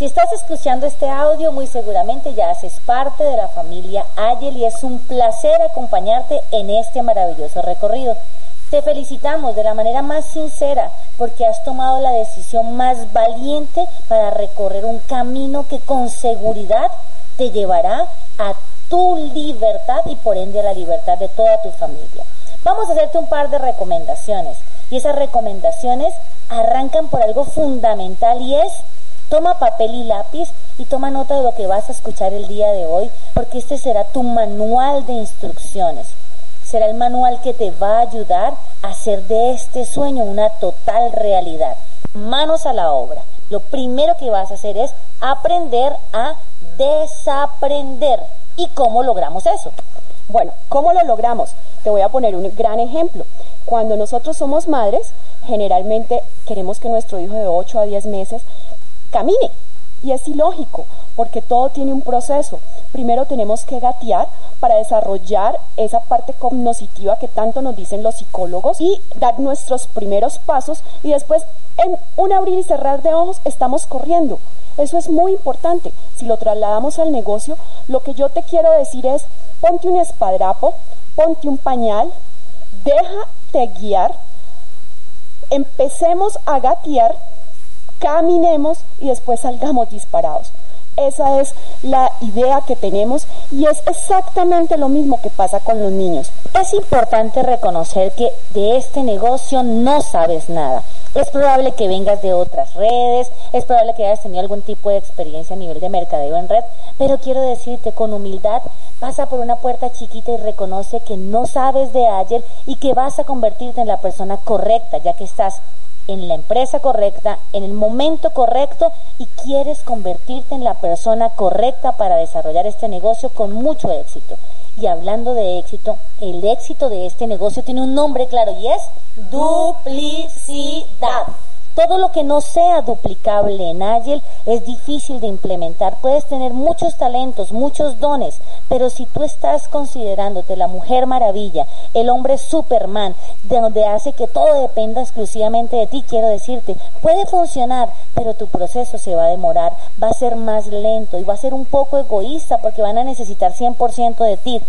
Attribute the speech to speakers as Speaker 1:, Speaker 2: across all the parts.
Speaker 1: si estás escuchando este audio, muy seguramente ya haces parte de la familia Ayel y es un placer acompañarte en este maravilloso recorrido. Te felicitamos de la manera más sincera porque has tomado la decisión más valiente para recorrer un camino que con seguridad te llevará a tu libertad y por ende a la libertad de toda tu familia. Vamos a hacerte un par de recomendaciones y esas recomendaciones arrancan por algo fundamental y es Toma papel y lápiz y toma nota de lo que vas a escuchar el día de hoy, porque este será tu manual de instrucciones. Será el manual que te va a ayudar a hacer de este sueño una total realidad. Manos a la obra. Lo primero que vas a hacer es aprender a desaprender. ¿Y cómo logramos eso?
Speaker 2: Bueno, ¿cómo lo logramos? Te voy a poner un gran ejemplo. Cuando nosotros somos madres, generalmente queremos que nuestro hijo de 8 a 10 meses camine. Y es ilógico, porque todo tiene un proceso. Primero tenemos que gatear para desarrollar esa parte cognitiva que tanto nos dicen los psicólogos y dar nuestros primeros pasos y después en un abrir y cerrar de ojos estamos corriendo. Eso es muy importante. Si lo trasladamos al negocio, lo que yo te quiero decir es, ponte un espadrapo, ponte un pañal, déjate guiar, empecemos a gatear caminemos y después salgamos disparados. Esa es la idea que tenemos y es exactamente lo mismo que pasa con los niños.
Speaker 1: Es importante reconocer que de este negocio no sabes nada. Es probable que vengas de otras redes, es probable que hayas tenido algún tipo de experiencia a nivel de mercadeo en red, pero quiero decirte con humildad, pasa por una puerta chiquita y reconoce que no sabes de ayer y que vas a convertirte en la persona correcta, ya que estás en la empresa correcta, en el momento correcto y quieres convertirte en la persona correcta para desarrollar este negocio con mucho éxito. Y hablando de éxito, el éxito de este negocio tiene un nombre claro y es duplicidad. Todo lo que no sea duplicable en Agile es difícil de implementar. Puedes tener muchos talentos, muchos dones, pero si tú estás considerándote la mujer maravilla, el hombre Superman, de donde hace que todo dependa exclusivamente de ti, quiero decirte, puede funcionar, pero tu proceso se va a demorar, va a ser más lento y va a ser un poco egoísta porque van a necesitar 100% de ti.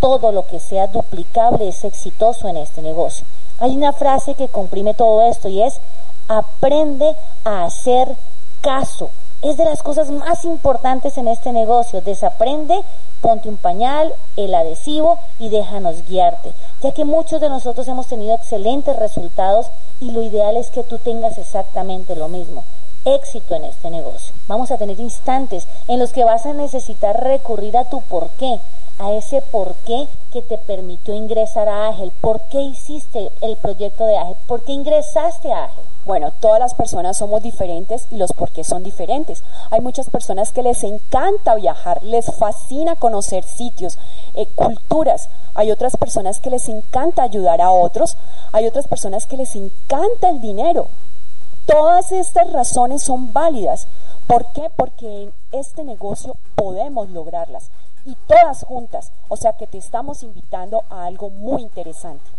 Speaker 1: Todo lo que sea duplicable es exitoso en este negocio. Hay una frase que comprime todo esto y es aprende a hacer caso. Es de las cosas más importantes en este negocio. Desaprende, ponte un pañal, el adhesivo y déjanos guiarte. Ya que muchos de nosotros hemos tenido excelentes resultados y lo ideal es que tú tengas exactamente lo mismo. Éxito en este negocio. Vamos a tener instantes en los que vas a necesitar recurrir a tu por qué, a ese por qué que te permitió ingresar a Ágil, por qué hiciste el proyecto de Ágil, por qué ingresaste a Ágil.
Speaker 2: Bueno, todas las personas somos diferentes y los por qué son diferentes. Hay muchas personas que les encanta viajar, les fascina conocer sitios, eh, culturas. Hay otras personas que les encanta ayudar a otros. Hay otras personas que les encanta el dinero. Todas estas razones son válidas. ¿Por qué? Porque en este negocio podemos lograrlas y todas juntas. O sea que te estamos invitando a algo muy interesante.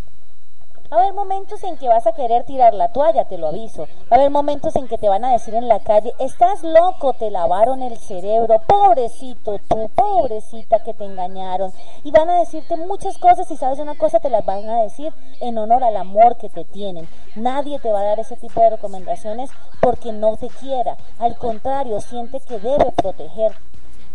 Speaker 1: Va a haber momentos en que vas a querer tirar la toalla, te lo aviso. Va a haber momentos en que te van a decir en la calle, estás loco, te lavaron el cerebro, pobrecito tú, pobrecita que te engañaron. Y van a decirte muchas cosas y sabes una cosa, te las van a decir en honor al amor que te tienen. Nadie te va a dar ese tipo de recomendaciones porque no te quiera. Al contrario, siente que debe protegerte.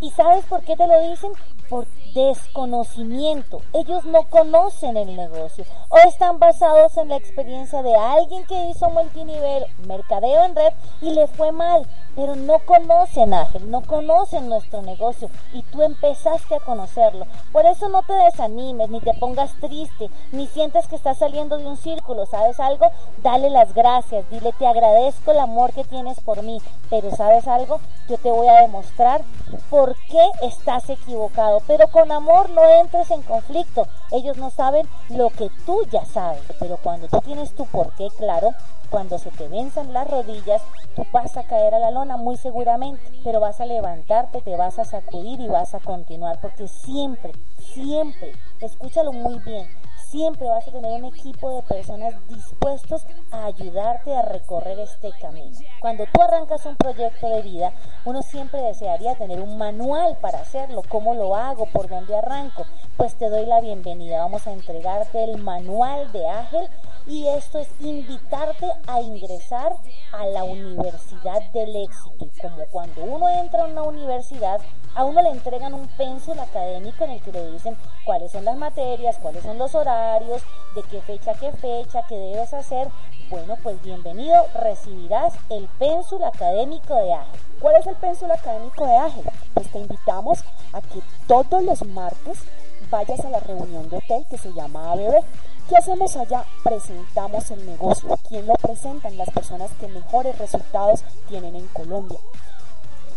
Speaker 1: ¿Y sabes por qué te lo dicen? Por desconocimiento. Ellos no conocen el negocio o están basados en la experiencia de alguien que hizo multinivel, mercadeo en red y le fue mal, pero no conocen Ángel, no conocen nuestro negocio y tú empezaste a conocerlo. Por eso no te desanimes, ni te pongas triste, ni sientes que estás saliendo de un círculo, ¿sabes algo? Dale las gracias, dile te agradezco el amor que tienes por mí, pero ¿sabes algo? Yo te voy a demostrar por qué estás equivocado pero con amor no entres en conflicto. Ellos no saben lo que tú ya sabes, pero cuando tú tienes tu porqué claro, cuando se te venzan las rodillas, tú vas a caer a la lona muy seguramente, pero vas a levantarte, te vas a sacudir y vas a continuar, porque siempre, siempre, escúchalo muy bien, siempre vas a tener un equipo de personas dispuestos a ayudarte a recorrer este camino. Cuando tú arrancas un proyecto de vida, uno siempre desearía tener un manual para hacerlo, cómo lo hago, por dónde arranco. Pues te doy la bienvenida, vamos a entregarte el manual de Ágil y esto es invitarte a ingresar a la Universidad del Éxito. Y como cuando uno entra a una universidad, a uno le entregan un pénsul académico en el que le dicen cuáles son las materias, cuáles son los horarios, de qué fecha qué fecha, qué debes hacer. Bueno, pues bienvenido, recibirás el pénsul académico de AGE.
Speaker 2: ¿Cuál es el pénsul académico de AGE? Pues te invitamos a que todos los martes vayas a la reunión de hotel que se llama ABB. ¿Qué hacemos allá? Presentamos el negocio. ¿Quién lo presentan? Las personas que mejores resultados tienen en Colombia.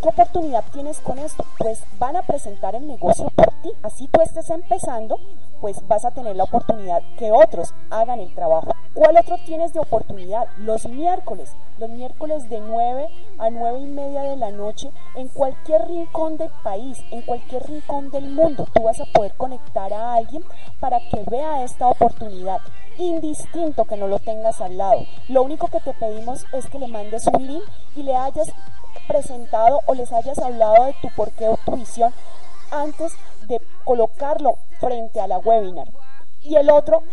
Speaker 2: ¿Qué oportunidad tienes con esto? Pues van a presentar el negocio por ti. Así tú estés empezando, pues vas a tener la oportunidad que otros hagan el trabajo. ¿Cuál otro tienes de oportunidad? Los miércoles. Los miércoles de 9 a 9 y media de la noche en cualquier rincón del país, en cualquier rincón del mundo. Tú vas a poder conectar a alguien para que vea esta oportunidad indistinto que no lo tengas al lado. Lo único que te pedimos es que le mandes un link y le hayas presentado o les hayas hablado de tu porqué o tu visión antes de colocarlo frente a la webinar. Y el otro,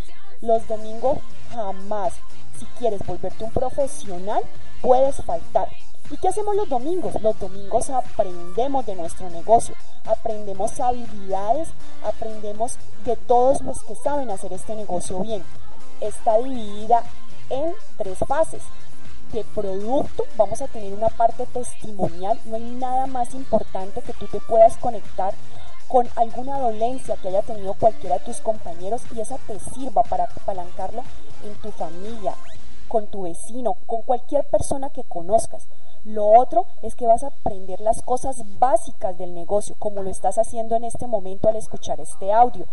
Speaker 2: los domingos jamás. Si quieres volverte un profesional, puedes faltar. ¿Y qué hacemos los domingos? Los domingos aprendemos de nuestro negocio, aprendemos habilidades, aprendemos de todos los que saben hacer este negocio bien. Está dividida en tres fases. De producto vamos a tener una parte testimonial, no hay nada más importante que tú te puedas conectar con alguna dolencia que haya tenido cualquiera de tus compañeros y esa te sirva para apalancarlo en tu familia, con tu vecino, con cualquier persona que conozcas. Lo otro es que vas a aprender las cosas básicas del negocio, como lo estás haciendo en este momento al escuchar este audio.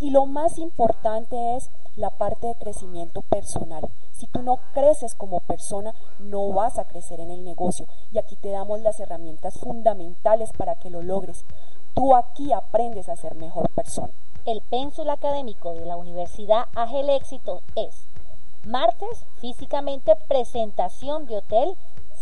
Speaker 2: Y lo más importante es la parte de crecimiento personal. Si tú no creces como persona, no vas a crecer en el negocio. Y aquí te damos las herramientas fundamentales para que lo logres. Tú aquí aprendes a ser mejor persona.
Speaker 1: El pénsul académico de la Universidad Ágel Éxito es martes, físicamente, presentación de hotel,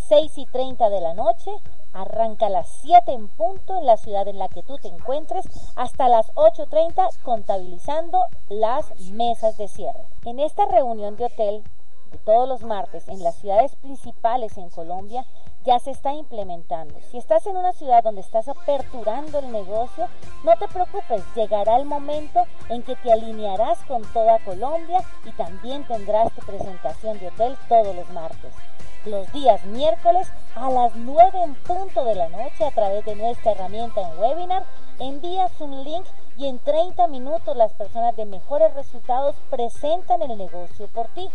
Speaker 1: 6 y 30 de la noche, arranca a las 7 en punto en la ciudad en la que tú te encuentres, hasta las 8.30 contabilizando las mesas de cierre. En esta reunión de hotel de todos los martes en las ciudades principales en Colombia, ya se está implementando. Si estás en una ciudad donde estás aperturando el negocio, no te preocupes, llegará el momento en que te alinearás con toda Colombia y también tendrás tu presentación de hotel todos los martes. Los días miércoles a las 9 en punto de la noche a través de nuestra herramienta en webinar, envías un link y en 30 minutos las personas de mejores resultados presentan el negocio por ti.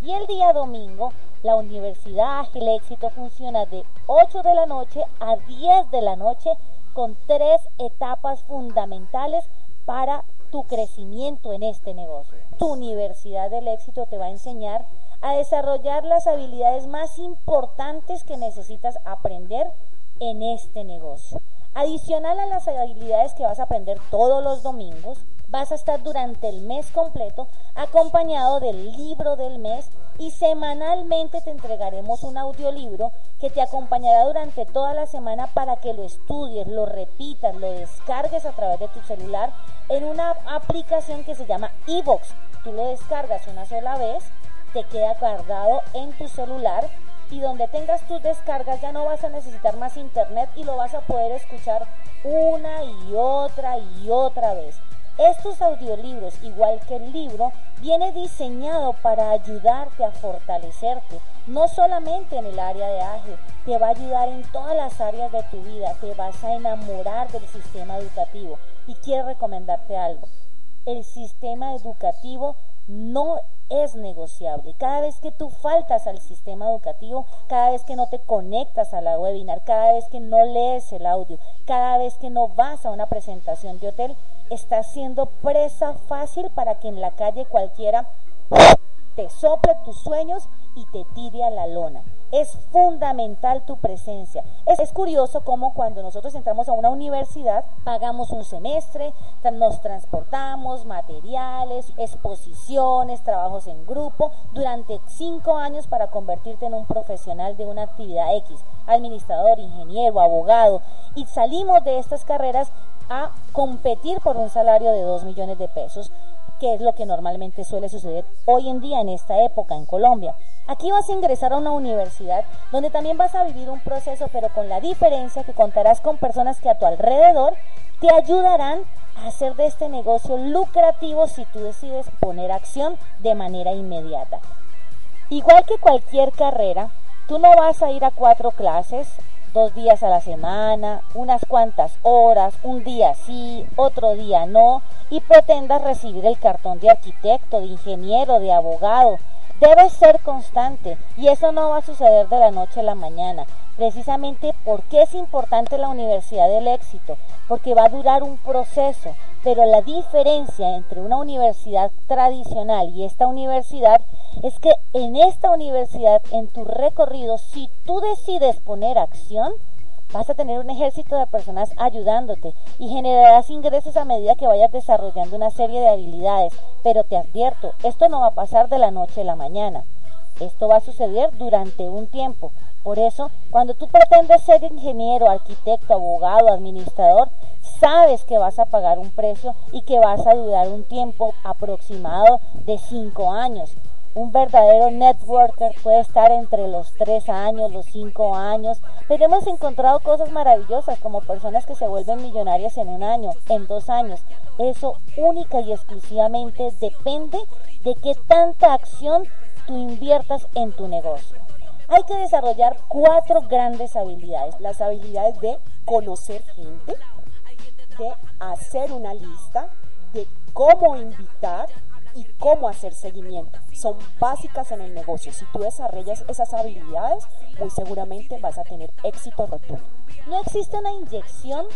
Speaker 1: Y el día domingo, la Universidad Ágil Éxito funciona de 8 de la noche a 10 de la noche con tres etapas fundamentales para tu crecimiento en este negocio. Tu Universidad del Éxito te va a enseñar a desarrollar las habilidades más importantes que necesitas aprender en este negocio. Adicional a las habilidades que vas a aprender todos los domingos, vas a estar durante el mes completo acompañado del libro del mes y semanalmente te entregaremos un audiolibro que te acompañará durante toda la semana para que lo estudies, lo repitas, lo descargues a través de tu celular en una aplicación que se llama eBox. Tú lo descargas una sola vez, te queda guardado en tu celular y donde tengas tus descargas ya no vas a necesitar más internet y lo vas a poder escuchar una y otra y otra vez. Estos audiolibros, igual que el libro, viene diseñado para ayudarte a fortalecerte, no solamente en el área de ágil, te va a ayudar en todas las áreas de tu vida, te vas a enamorar del sistema educativo. Y quiero recomendarte algo, el sistema educativo no es negociable. Cada vez que tú faltas al sistema educativo, cada vez que no te conectas a la webinar, cada vez que no lees el audio, cada vez que no vas a una presentación de hotel, estás siendo presa fácil para que en la calle cualquiera te sople tus sueños y te tire a la lona. Es fundamental tu presencia. Es, curioso cómo cuando nosotros entramos a una universidad pagamos un semestre, nos transportamos, materiales, exposiciones, trabajos en grupo, durante cinco años para convertirte en un profesional de una actividad X, administrador, ingeniero, abogado, y salimos de estas carreras a competir por un salario de dos millones de pesos que es lo que normalmente suele suceder hoy en día en esta época en Colombia. Aquí vas a ingresar a una universidad donde también vas a vivir un proceso, pero con la diferencia que contarás con personas que a tu alrededor te ayudarán a hacer de este negocio lucrativo si tú decides poner acción de manera inmediata. Igual que cualquier carrera, tú no vas a ir a cuatro clases dos días a la semana, unas cuantas horas, un día sí, otro día no, y pretendas recibir el cartón de arquitecto, de ingeniero, de abogado. Debes ser constante y eso no va a suceder de la noche a la mañana. Precisamente porque es importante la Universidad del Éxito, porque va a durar un proceso, pero la diferencia entre una universidad tradicional y esta universidad es que en esta universidad, en tu recorrido, si tú decides poner acción, vas a tener un ejército de personas ayudándote y generarás ingresos a medida que vayas desarrollando una serie de habilidades. Pero te advierto, esto no va a pasar de la noche a la mañana. Esto va a suceder durante un tiempo. Por eso, cuando tú pretendes ser ingeniero, arquitecto, abogado, administrador, sabes que vas a pagar un precio y que vas a durar un tiempo aproximado de cinco años. Un verdadero networker puede estar entre los tres años, los cinco años, pero hemos encontrado cosas maravillosas como personas que se vuelven millonarias en un año, en dos años. Eso única y exclusivamente depende de qué tanta acción inviertas en tu negocio. Hay que desarrollar cuatro grandes habilidades. Las habilidades de conocer gente, de hacer una lista, de cómo invitar y cómo hacer seguimiento. Son básicas en el negocio. Si tú desarrollas esas habilidades, muy seguramente vas a tener éxito rotundo. No existe una inyección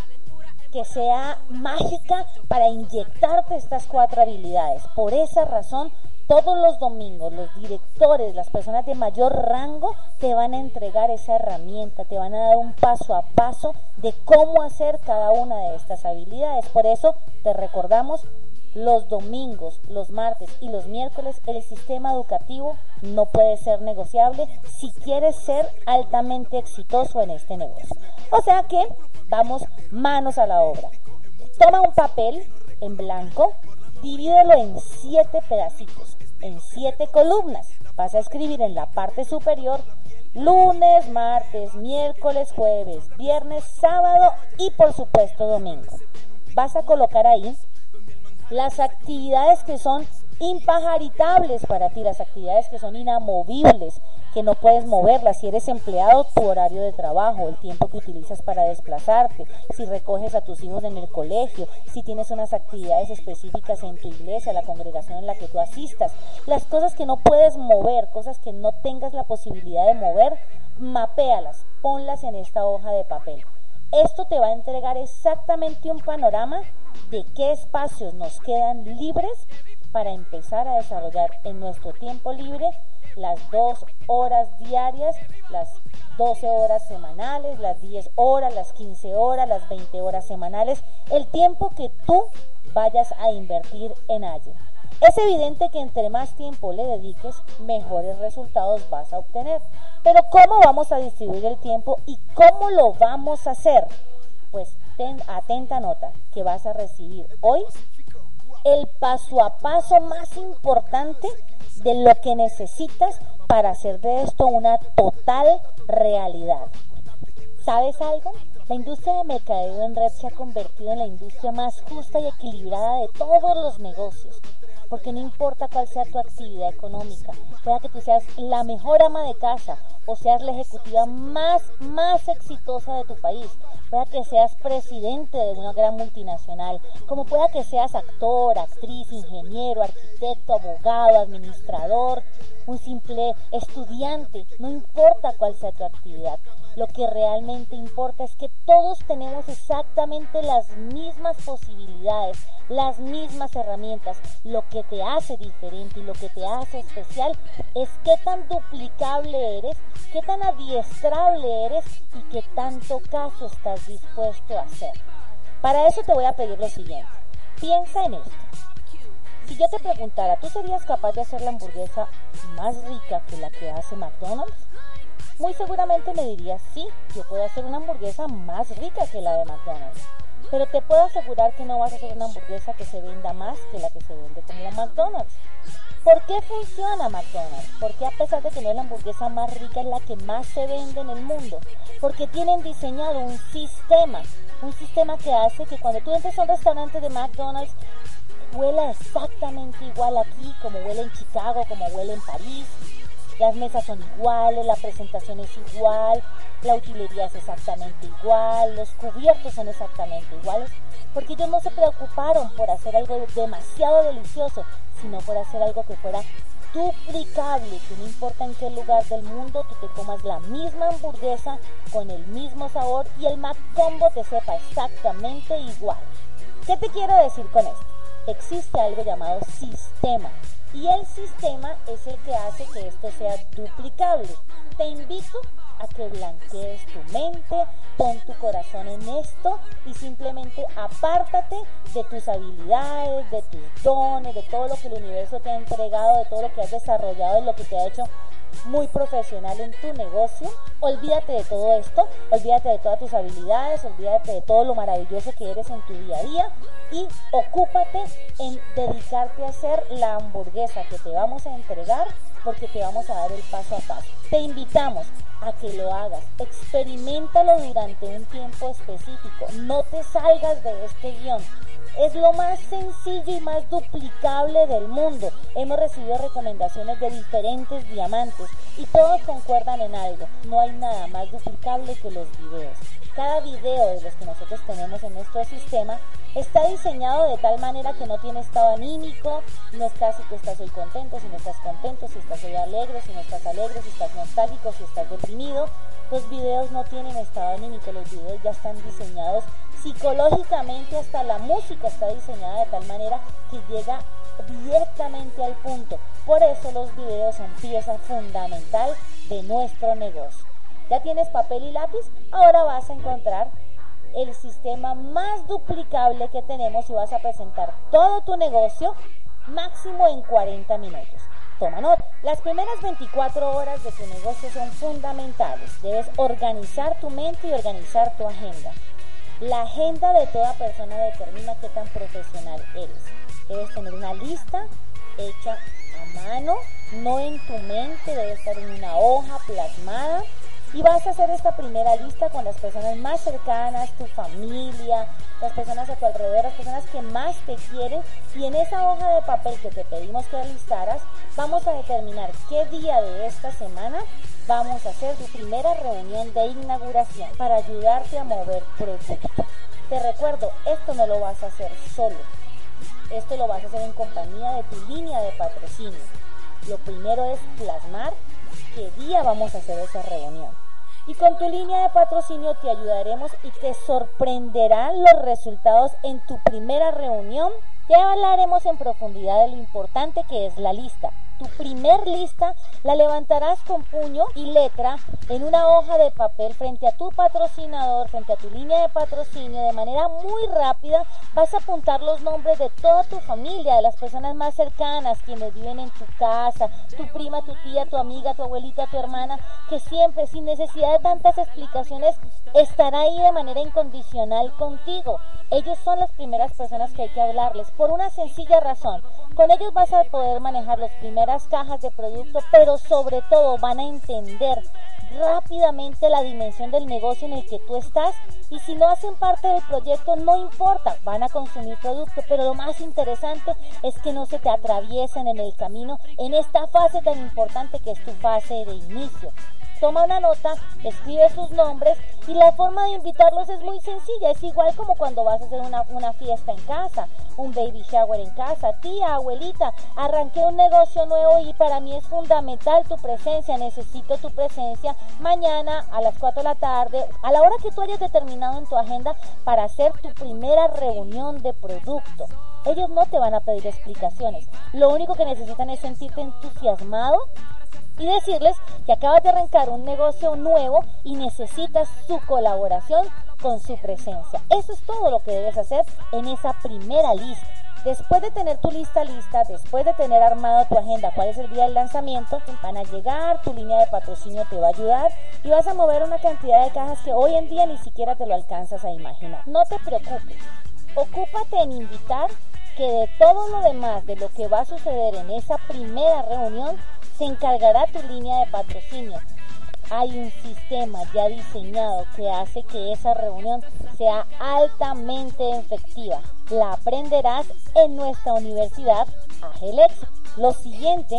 Speaker 1: que sea mágica para inyectarte estas cuatro habilidades. Por esa razón, todos los domingos los directores, las personas de mayor rango, te van a entregar esa herramienta, te van a dar un paso a paso de cómo hacer cada una de estas habilidades. Por eso te recordamos los domingos, los martes y los miércoles el sistema educativo no puede ser negociable si quieres ser altamente exitoso en este negocio. O sea que vamos manos a la obra. Toma un papel en blanco, divídelo en siete pedacitos en siete columnas. Vas a escribir en la parte superior lunes, martes, miércoles, jueves, viernes, sábado y por supuesto domingo. Vas a colocar ahí las actividades que son impajaritables para ti, las actividades que son inamovibles, que no puedes moverlas. Si eres empleado, tu horario de trabajo, el tiempo que utilizas para desplazarte, si recoges a tus hijos en el colegio, si tienes unas actividades específicas en tu iglesia, la congregación en la que tú asistas, las cosas que no puedes mover, cosas que no tengas la posibilidad de mover, mapéalas, ponlas en esta hoja de papel. Esto te va a entregar exactamente un panorama de qué espacios nos quedan libres para empezar a desarrollar en nuestro tiempo libre las dos horas diarias, las 12 horas semanales, las 10 horas, las 15 horas, las 20 horas semanales, el tiempo que tú vayas a invertir en ello. Es evidente que entre más tiempo le dediques, mejores resultados vas a obtener. Pero ¿cómo vamos a distribuir el tiempo y cómo lo vamos a hacer? Pues ten atenta nota que vas a recibir hoy el paso a paso más importante de lo que necesitas para hacer de esto una total realidad. ¿Sabes algo? La industria de mercadeo en red se ha convertido en la industria más justa y equilibrada de todos los negocios. Porque no importa cuál sea tu actividad económica, pueda que tú seas la mejor ama de casa o seas la ejecutiva más, más exitosa de tu país, pueda que seas presidente de una gran multinacional, como pueda que seas actor, actriz, ingeniero, arquitecto, abogado, administrador, un simple estudiante, no importa cuál sea tu actividad. Lo que realmente importa es que todos tenemos exactamente las mismas posibilidades, las mismas herramientas. Lo que te hace diferente y lo que te hace especial es qué tan duplicable eres, qué tan adiestrable eres y qué tanto caso estás dispuesto a hacer. Para eso te voy a pedir lo siguiente. Piensa en esto. Si yo te preguntara, ¿tú serías capaz de hacer la hamburguesa más rica que la que hace McDonald's? Muy seguramente me dirías, sí, yo puedo hacer una hamburguesa más rica que la de McDonald's. Pero te puedo asegurar que no vas a hacer una hamburguesa que se venda más que la que se vende como la McDonald's. ¿Por qué funciona McDonald's? Porque a pesar de que no es la hamburguesa más rica, es la que más se vende en el mundo. Porque tienen diseñado un sistema, un sistema que hace que cuando tú entres a un restaurante de McDonald's, huela exactamente igual aquí, como huele en Chicago, como huele en París. Las mesas son iguales, la presentación es igual, la utilería es exactamente igual, los cubiertos son exactamente iguales, porque ellos no se preocuparon por hacer algo demasiado delicioso, sino por hacer algo que fuera duplicable, que no importa en qué lugar del mundo tú te comas la misma hamburguesa con el mismo sabor y el Combo te sepa exactamente igual. ¿Qué te quiero decir con esto? Existe algo llamado sistema y el sistema es el que hace que esto sea duplicable. Te invito a que blanquees tu mente, pon tu corazón en esto y simplemente apártate de tus habilidades, de tus dones, de todo lo que el universo te ha entregado, de todo lo que has desarrollado, de lo que te ha hecho muy profesional en tu negocio. Olvídate de todo esto, olvídate de todas tus habilidades, olvídate de todo lo maravilloso que eres en tu día a día y ocúpate en dedicarte a hacer la hamburguesa que te vamos a entregar porque te vamos a dar el paso a paso. Te invitamos a que lo hagas, experimentalo durante un tiempo específico, no te salgas de este guion, es lo más sencillo y más duplicable del mundo. Hemos recibido recomendaciones de diferentes diamantes y todos concuerdan en algo. No hay nada más duplicable que los videos. Cada video de los que nosotros tenemos en nuestro sistema está diseñado de tal manera que no tiene estado anímico, no está si tú estás hoy contento, si no estás contento, si estás hoy alegre, si no estás alegre, si estás nostálgico, si estás deprimido. Los videos no tienen estado anímico, los videos ya están diseñados psicológicamente, hasta la música está diseñada de tal manera que llega directamente al punto. Por eso los videos son pieza fundamental de nuestro negocio. ¿Ya tienes papel y lápiz? Ahora vas a encontrar el sistema más duplicable que tenemos y vas a presentar todo tu negocio máximo en 40 minutos. Toma nota. Las primeras 24 horas de tu negocio son fundamentales. Debes organizar tu mente y organizar tu agenda. La agenda de toda persona determina qué tan profesional eres. Debes tener una lista hecha a mano, no en tu mente, debe estar en una hoja plasmada y vas a hacer esta primera lista con las personas más cercanas, tu familia, las personas a tu alrededor, las personas que más te quieren. Y en esa hoja de papel que te pedimos que listaras, vamos a determinar qué día de esta semana vamos a hacer tu primera reunión de inauguración para ayudarte a mover producto. Te recuerdo, esto no lo vas a hacer solo. Esto lo vas a hacer en compañía de tu línea de patrocinio. Lo primero es plasmar qué día vamos a hacer esa reunión. Y con tu línea de patrocinio te ayudaremos y te sorprenderán los resultados en tu primera reunión. Ya hablaremos en profundidad de lo importante que es la lista tu primer lista la levantarás con puño y letra en una hoja de papel frente a tu patrocinador, frente a tu línea de patrocinio, de manera muy rápida vas a apuntar los nombres de toda tu familia, de las personas más cercanas, quienes viven en tu casa, tu prima, tu tía, tu amiga, tu abuelita, tu hermana, que siempre, sin necesidad de tantas explicaciones, estará ahí de manera incondicional contigo. Ellos son las primeras personas que hay que hablarles, por una sencilla razón. Con ellos vas a poder manejar los primeros cajas de producto, pero sobre todo van a entender rápidamente la dimensión del negocio en el que tú estás. Y si no hacen parte del proyecto no importa, van a consumir producto, pero lo más interesante es que no se te atraviesen en el camino en esta fase tan importante que es tu fase de inicio toma una nota, escribe sus nombres y la forma de invitarlos es muy sencilla. Es igual como cuando vas a hacer una, una, fiesta en casa, un baby shower en casa. Tía, abuelita, arranqué un negocio nuevo y para mí es fundamental tu presencia. Necesito tu presencia mañana a las 4 de la tarde, a la hora que tú hayas determinado en tu agenda para hacer tu primera reunión de producto. Ellos no te van a pedir explicaciones. Lo único que necesitan es sentirte entusiasmado y decirles que acabas de arrancar un negocio nuevo y necesitas su colaboración con su presencia. Eso es todo lo que debes hacer en esa primera lista. Después de tener tu lista lista, después de tener armado tu agenda, cuál es el día del lanzamiento, van a llegar, tu línea de patrocinio te va a ayudar y vas a mover una cantidad de cajas que hoy en día ni siquiera te lo alcanzas a imaginar. No te preocupes, ocúpate en invitar que de todo lo demás, de lo que va a suceder en esa primera reunión, se encargará tu línea de patrocinio. Hay un sistema ya diseñado que hace que esa reunión sea altamente efectiva. La aprenderás en nuestra universidad Agelex. Lo siguiente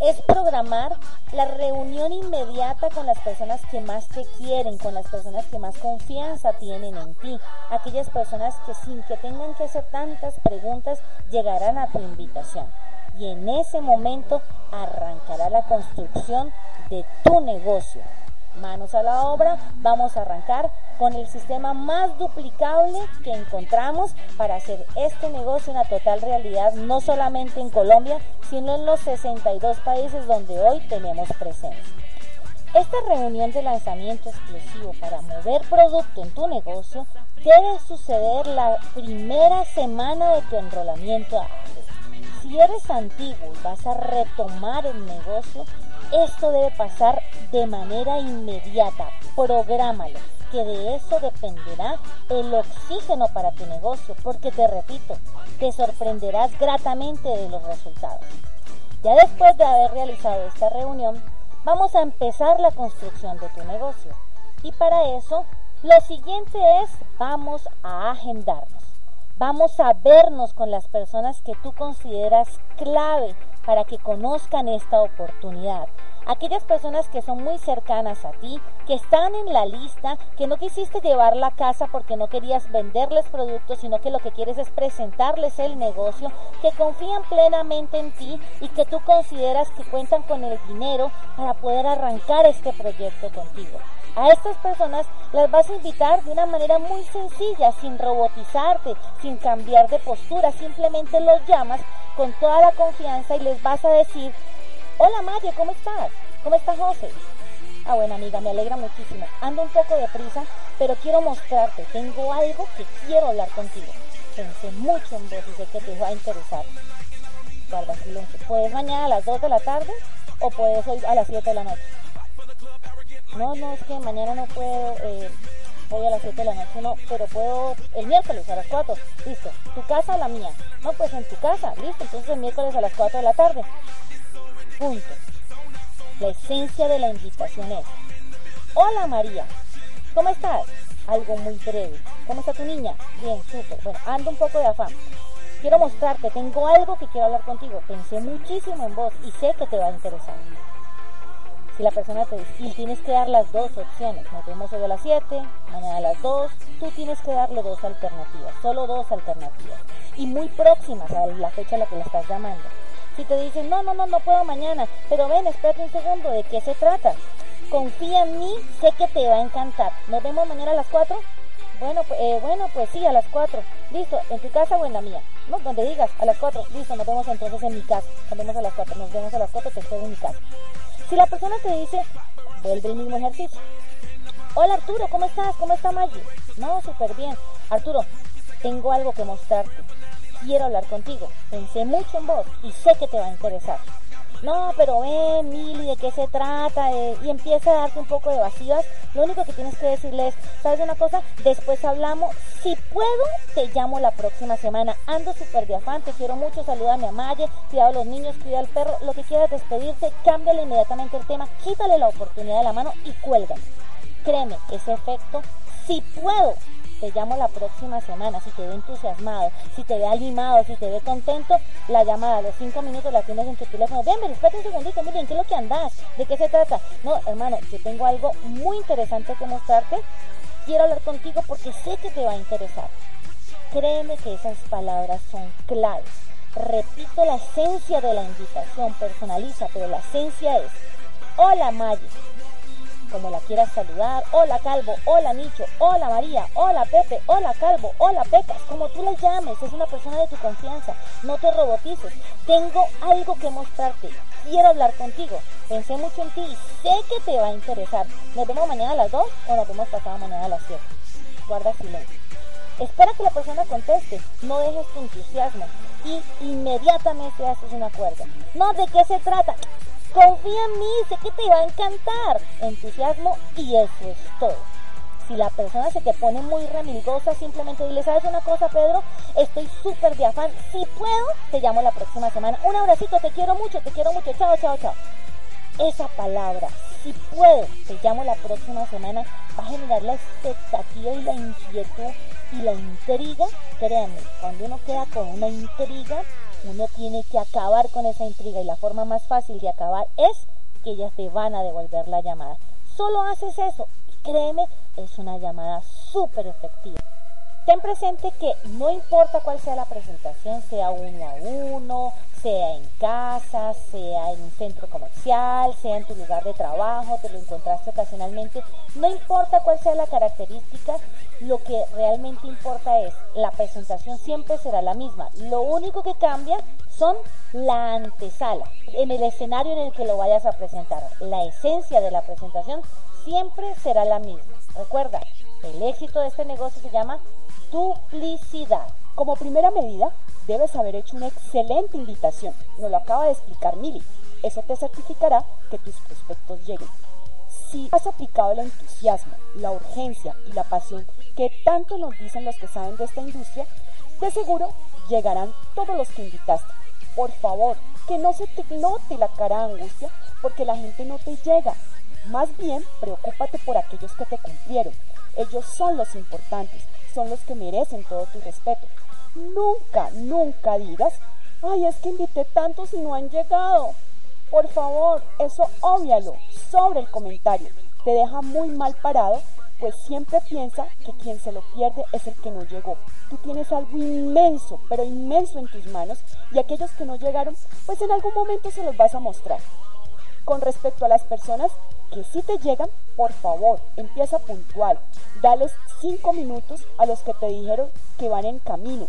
Speaker 1: es programar la reunión inmediata con las personas que más te quieren, con las personas que más confianza tienen en ti, aquellas personas que sin que tengan que hacer tantas preguntas llegarán a tu invitación y en ese momento arrancará la construcción de tu negocio. Manos a la obra, vamos a arrancar con el sistema más duplicable que encontramos para hacer este negocio una total realidad, no solamente en Colombia, sino en los 62 países donde hoy tenemos presencia. Esta reunión de lanzamiento exclusivo para mover producto en tu negocio debe suceder la primera semana de tu enrolamiento a si eres antiguo y vas a retomar el negocio, esto debe pasar de manera inmediata. Prográmalo, que de eso dependerá el oxígeno para tu negocio, porque te repito, te sorprenderás gratamente de los resultados. Ya después de haber realizado esta reunión, vamos a empezar la construcción de tu negocio. Y para eso, lo siguiente es, vamos a agendarnos. Vamos a vernos con las personas que tú consideras clave para que conozcan esta oportunidad. Aquellas personas que son muy cercanas a ti, que están en la lista, que no quisiste llevar a casa porque no querías venderles productos, sino que lo que quieres es presentarles el negocio, que confían plenamente en ti y que tú consideras que cuentan con el dinero para poder arrancar este proyecto contigo. A estas personas las vas a invitar de una manera muy sencilla, sin robotizarte, sin cambiar de postura, simplemente los llamas con toda la confianza y les vas a decir, hola Mario, ¿cómo estás? ¿Cómo estás José? Ah, bueno amiga, me alegra muchísimo. Ando un poco de prisa, pero quiero mostrarte, tengo algo que quiero hablar contigo. Pensé mucho en vos y sé que te va a interesar. Guarda silencio. ¿Puedes mañana a las 2 de la tarde o puedes hoy a las 7 de la noche? No, no, es que mañana no puedo, eh, hoy a las 7 de la noche no, pero puedo el miércoles a las 4. Listo. ¿Tu casa la mía? No, pues en tu casa. Listo. Entonces el miércoles a las 4 de la tarde. Punto. La esencia de la invitación es, hola María, ¿cómo estás? Algo muy breve. ¿Cómo está tu niña? Bien, súper. Bueno, ando un poco de afán. Quiero mostrarte, tengo algo que quiero hablar contigo. Pensé muchísimo en vos y sé que te va a interesar. Si la persona te dice, y tienes que dar las dos opciones, nos vemos hoy a las 7, mañana a las 2, tú tienes que darle dos alternativas, solo dos alternativas, y muy próximas a la fecha a la que le estás llamando. Si te dicen, no, no, no, no puedo mañana, pero ven, espérate un segundo, ¿de qué se trata? Confía en mí, sé que te va a encantar. ¿Nos vemos mañana a las 4? Bueno, pues, eh, bueno, pues sí, a las 4. Listo, ¿en tu casa o en la mía? No, donde digas, a las 4. Listo, nos vemos entonces en mi casa. Nos vemos a las 4, nos vemos a las 4, te espero en mi casa. Si la persona te dice, vuelve el mismo ejercicio. Hola Arturo, ¿cómo estás? ¿Cómo está Maggie? No, súper bien. Arturo, tengo algo que mostrarte. Quiero hablar contigo. Pensé mucho en vos y sé que te va a interesar. no, pero ven, Mili, ¿de qué se trata? Eh, y empieza a darte un poco de vacías, lo único que tienes que decirle es, ¿sabes una cosa? Después hablamos, si puedo, te llamo la próxima semana. Ando súper de afán, te quiero mucho, saluda a mi amaye, cuida a los niños, cuida al perro, lo que quieras despedirte, cámbiale inmediatamente el tema, quítale la oportunidad de la mano y cuelga. Créeme, ese efecto, si puedo, te llamo la próxima semana, si te ve entusiasmado, si te ve animado, si te ve contento, la llamada a los cinco minutos la tienes en tu teléfono. Ven, ven, espérate un segundito, miren, ¿qué es lo que andas? ¿De qué se trata? No, hermano, yo tengo algo muy interesante que mostrarte. Quiero hablar contigo porque sé que te va a interesar. Créeme que esas palabras son claves. Repito la esencia de la invitación, personaliza, pero la esencia es, hola Maggie, como la quieras saludar. Hola Calvo, hola Nicho, hola María, hola Pepe, hola Calvo, hola Pecas, como tú le llames, es una persona de tu confianza. No te robotices. Tengo algo que mostrarte. Quiero hablar contigo. Pensé mucho en ti y sé que te va a interesar. ¿Nos vemos mañana a las 2 o nos vemos pasado mañana a las 7? Guarda silencio. Espera que la persona conteste, no dejes tu entusiasmo y inmediatamente haces un acuerdo. No, ¿de qué se trata? Confía en mí, sé que te va a encantar. Entusiasmo y eso es todo. Si la persona se te pone muy remilgosa, simplemente dile, ¿sabes una cosa, Pedro? Estoy súper de afán. Si puedo, te llamo la próxima semana. Un abracito, te quiero mucho, te quiero mucho. Chao, chao, chao. Esa palabra, si puedo, te llamo la próxima semana, va a generar la expectativa y la inquietud y la intriga. Créanme, cuando uno queda con una intriga, uno tiene que acabar con esa intriga y la forma más fácil de acabar es que ellas te van a devolver la llamada. Solo haces eso y créeme, es una llamada súper efectiva. Ten presente que no importa cuál sea la presentación, sea uno a uno, sea en casa, sea en un centro comercial, sea en tu lugar de trabajo, te lo encontraste ocasionalmente, no importa cuál sea la característica, lo que realmente importa es la presentación siempre será la misma. Lo único que cambia son la antesala, en el escenario en el que lo vayas a presentar. La esencia de la presentación siempre será la misma. Recuerda, el éxito de este negocio se llama duplicidad.
Speaker 2: Como primera medida, debes haber hecho una excelente invitación. Nos lo acaba de explicar Mili. Eso te certificará que tus prospectos lleguen. Si has aplicado el entusiasmo, la urgencia y la pasión que tanto nos dicen los que saben de esta industria, de seguro llegarán todos los que invitaste. Por favor, que no se te note la cara de angustia porque la gente no te llega. Más bien, preocúpate por aquellos que te cumplieron. Ellos son los importantes, son los que merecen todo tu respeto. Nunca, nunca digas, ay, es que invité tantos y no han llegado. Por favor, eso óbvialo sobre el comentario. Te deja muy mal parado pues siempre piensa que quien se lo pierde es el que no llegó. Tú tienes algo inmenso, pero inmenso en tus manos y aquellos que no llegaron, pues en algún momento se los vas a mostrar. Con respecto a las personas que sí te llegan, por favor, empieza puntual. Dales cinco minutos a los que te dijeron que van en camino,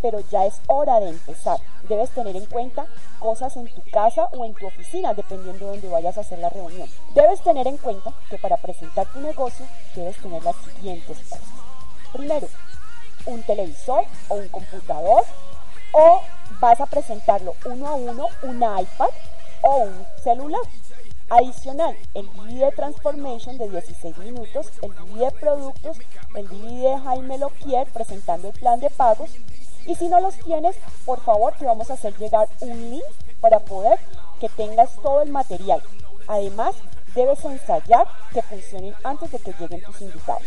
Speaker 2: pero ya es hora de empezar. Debes tener en cuenta cosas en tu casa o en tu oficina, dependiendo de dónde vayas a hacer la reunión. Debes tener en cuenta que para presentar tu negocio debes tener las siguientes cosas. Primero, un televisor o un computador o vas a presentarlo uno a uno, un iPad o un celular. Adicional, el DVD Transformation de 16 minutos, el DVD productos, el DVD Jaime Loquier presentando el plan de pagos y si no los tienes, por favor te vamos a hacer llegar un link para poder que tengas todo el material. Además, debes ensayar que funcionen antes de que lleguen tus invitados.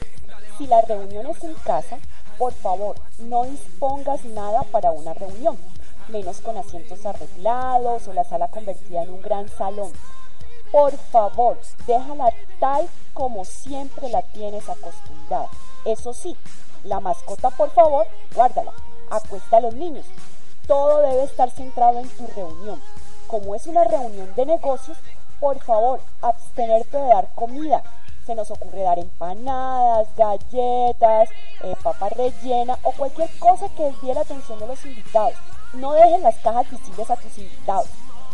Speaker 2: Si la reunión es en casa, por favor, no dispongas nada para una reunión, menos con asientos arreglados o la sala convertida en un gran salón. Por favor, déjala tal como siempre la tienes acostumbrada. Eso sí, la mascota, por favor, guárdala acuesta a los niños. Todo debe estar centrado en tu reunión. Como es una reunión de negocios, por favor, abstenerte de dar comida. Se nos ocurre dar empanadas, galletas, eh, papa rellena o cualquier cosa que desvíe la atención de los invitados. No dejes las cajas visibles a tus invitados.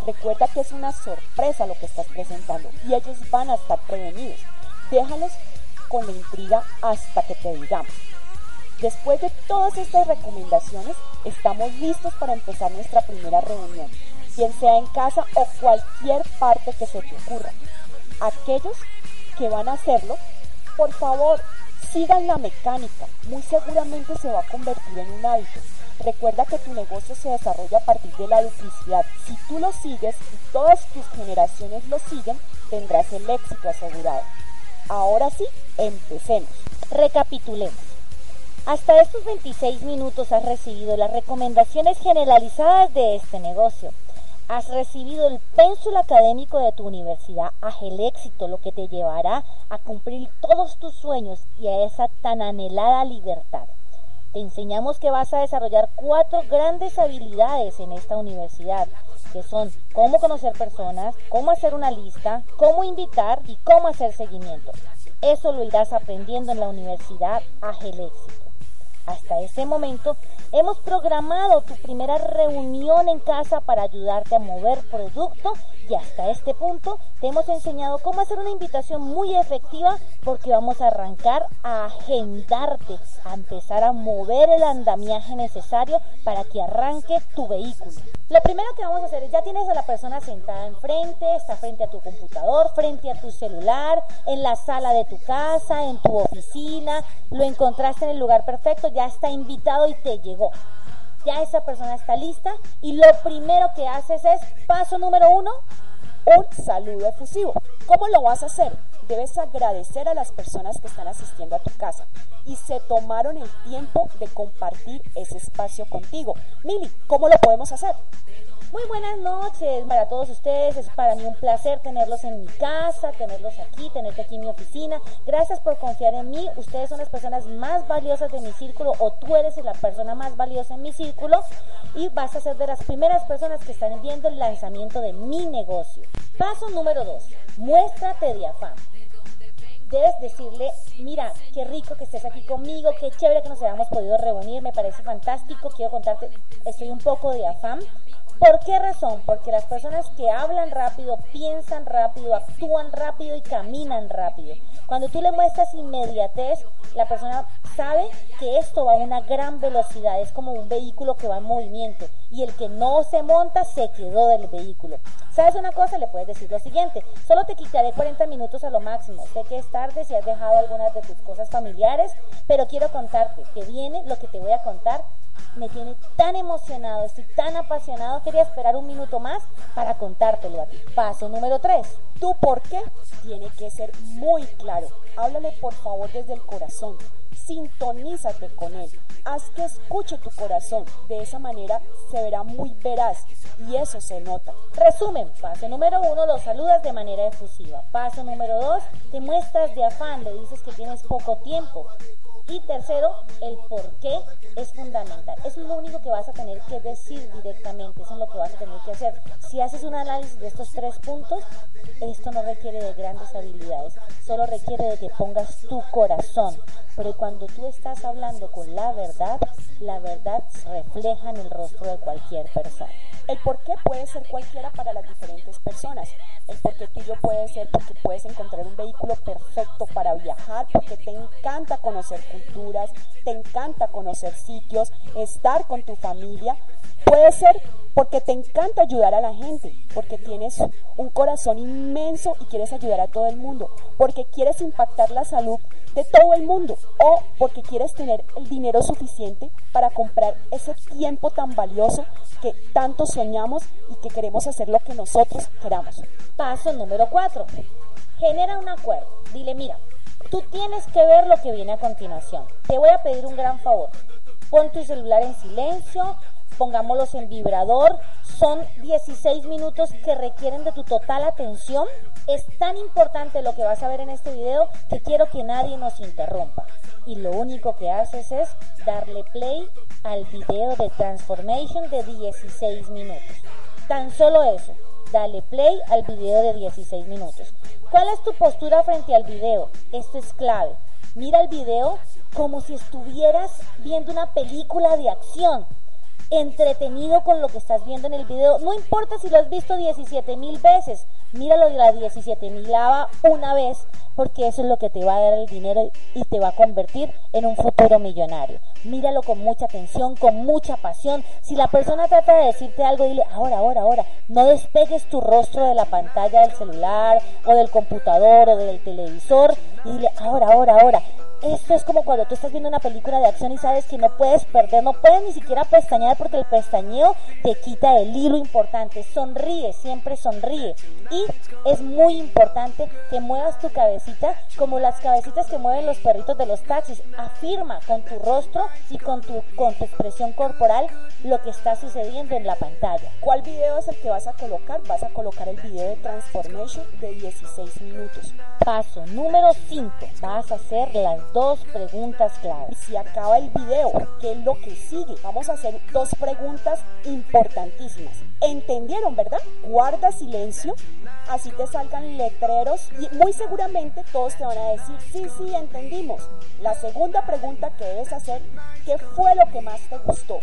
Speaker 2: Recuerda que es una sorpresa lo que estás presentando y ellos van a estar prevenidos. Déjalos con la intriga hasta que te digamos. Después de todas estas recomendaciones, estamos listos para empezar nuestra primera reunión. bien sea en casa o cualquier parte que se te ocurra. Aquellos que van a hacerlo, por favor, sigan la mecánica, muy seguramente se va a convertir en un hábito. Recuerda que tu negocio se desarrolla a partir de la duplicidad. Si tú lo sigues y todas tus generaciones lo siguen, tendrás el éxito asegurado. Ahora sí, empecemos.
Speaker 1: Recapitulemos. Hasta estos 26 minutos has recibido las recomendaciones generalizadas de este negocio. Has recibido el pénsul académico de tu universidad haz el éxito, lo que te llevará a cumplir todos tus sueños y a esa tan anhelada libertad. Enseñamos que vas a desarrollar cuatro grandes habilidades en esta universidad, que son cómo conocer personas, cómo hacer una lista, cómo invitar y cómo hacer seguimiento. Eso lo irás aprendiendo en la universidad haz el éxito. Hasta este momento hemos programado tu primera reunión en casa para ayudarte a mover producto y hasta este punto te hemos enseñado cómo hacer una invitación muy efectiva porque vamos a arrancar a agendarte, a empezar a mover el andamiaje necesario para que arranque tu vehículo. Lo primero que vamos a hacer es, ya tienes a la persona sentada enfrente, está frente a tu computador, frente a tu celular, en la sala de tu casa, en tu oficina, lo encontraste en el lugar perfecto, ya está invitado y te llegó. Ya esa persona está lista y lo primero que haces es, paso número uno,
Speaker 2: un saludo efusivo. ¿Cómo lo vas a hacer? Debes agradecer a las personas que están asistiendo a tu casa y se tomaron el tiempo de compartir ese espacio contigo. Mili, ¿cómo lo podemos hacer?
Speaker 1: Muy buenas noches para todos ustedes. Es para mí un placer tenerlos en mi casa, tenerlos aquí, tenerte aquí en mi oficina. Gracias por confiar en mí. Ustedes son las personas más valiosas de mi círculo o tú eres la persona más valiosa en mi círculo y vas a ser de las primeras personas que están viendo el lanzamiento de mi negocio. Paso número dos. Muéstrate de afán debes decirle, mira, qué rico que estés aquí conmigo, qué chévere que nos hayamos podido reunir, me parece fantástico, quiero contarte, estoy un poco de afán, ¿Por qué razón? Porque las personas que hablan rápido, piensan rápido, actúan rápido y caminan rápido. Cuando tú le muestras inmediatez, la persona sabe que esto va a una gran velocidad, es como un vehículo que va en movimiento y el que no se monta se quedó del vehículo. ¿Sabes una cosa? Le puedes decir lo siguiente, solo te quitaré 40 minutos a lo máximo, sé que es tarde si has dejado algunas de tus cosas familiares, pero quiero contarte que viene lo que te voy a contar me tiene tan emocionado, estoy tan apasionado, quería esperar un minuto más para contártelo a ti. Paso número 3.
Speaker 2: Tu por qué tiene que ser muy claro. Háblale por favor desde el corazón. Sintonízate con él. Haz que escuche tu corazón. De esa manera se verá muy veraz y eso se nota.
Speaker 1: Resumen, paso número uno, lo saludas de manera efusiva. Paso número dos, te muestras de afán, le dices que tienes poco tiempo. Y tercero, el por qué es fundamental. Eso es lo único que vas a tener que decir directamente, eso es lo que vas a tener que hacer. Si haces un análisis de estos tres puntos, esto no requiere de grandes habilidades, solo requiere de que pongas tu corazón. Pero cuando tú estás hablando con la verdad, la verdad refleja en el rostro de cualquier persona.
Speaker 2: El por qué puede ser cualquiera para las diferentes personas. El por qué tuyo puede ser porque puedes encontrar un vehículo perfecto para viajar, porque te encanta conocer te encanta conocer sitios, estar con tu familia. Puede ser porque te encanta ayudar a la gente, porque tienes un corazón inmenso y quieres ayudar a todo el mundo, porque quieres impactar la salud de todo el mundo o porque quieres tener el dinero suficiente para comprar ese tiempo tan valioso que tanto soñamos y que queremos hacer lo que nosotros queramos.
Speaker 1: Paso número 4. Genera un acuerdo. Dile, mira, tú tienes que ver lo que viene a continuación. Te voy a pedir un gran favor. Pon tu celular en silencio, pongámoslos en vibrador. Son 16 minutos que requieren de tu total atención. Es tan importante lo que vas a ver en este video que quiero que nadie nos interrumpa. Y lo único que haces es darle play al video de Transformation de 16 minutos. Tan solo eso. Dale play al video de 16 minutos. ¿Cuál es tu postura frente al video? Esto es clave. Mira el video como si estuvieras viendo una película de acción entretenido con lo que estás viendo en el video. No importa si lo has visto 17 mil veces, míralo de las 17 mil una vez, porque eso es lo que te va a dar el dinero y te va a convertir en un futuro millonario. Míralo con mucha atención, con mucha pasión. Si la persona trata de decirte algo, dile ahora, ahora, ahora. No despegues tu rostro de la pantalla del celular o del computador o del televisor y dile ahora, ahora, ahora. Esto es como cuando tú estás viendo una película de acción y sabes que no puedes perder, no puedes ni siquiera pestañear porque el pestañeo te quita el hilo importante. Sonríe, siempre sonríe. Y es muy importante que muevas tu cabecita como las cabecitas que mueven los perritos de los taxis. Afirma con tu rostro y con tu, con tu expresión corporal lo que está sucediendo en la pantalla.
Speaker 2: ¿Cuál video es el que vas a colocar? Vas a colocar el video de Transformation de 16 minutos.
Speaker 1: Paso número 5. Vas a hacer las dos preguntas claves.
Speaker 2: Si acaba el video, ¿qué es lo que sigue? Vamos a hacer dos preguntas importantísimas. ¿Entendieron, verdad? Guarda silencio, así te salgan letreros y muy seguramente todos te van a decir, sí, sí, entendimos. La segunda pregunta que debes hacer, ¿qué fue lo que más te gustó?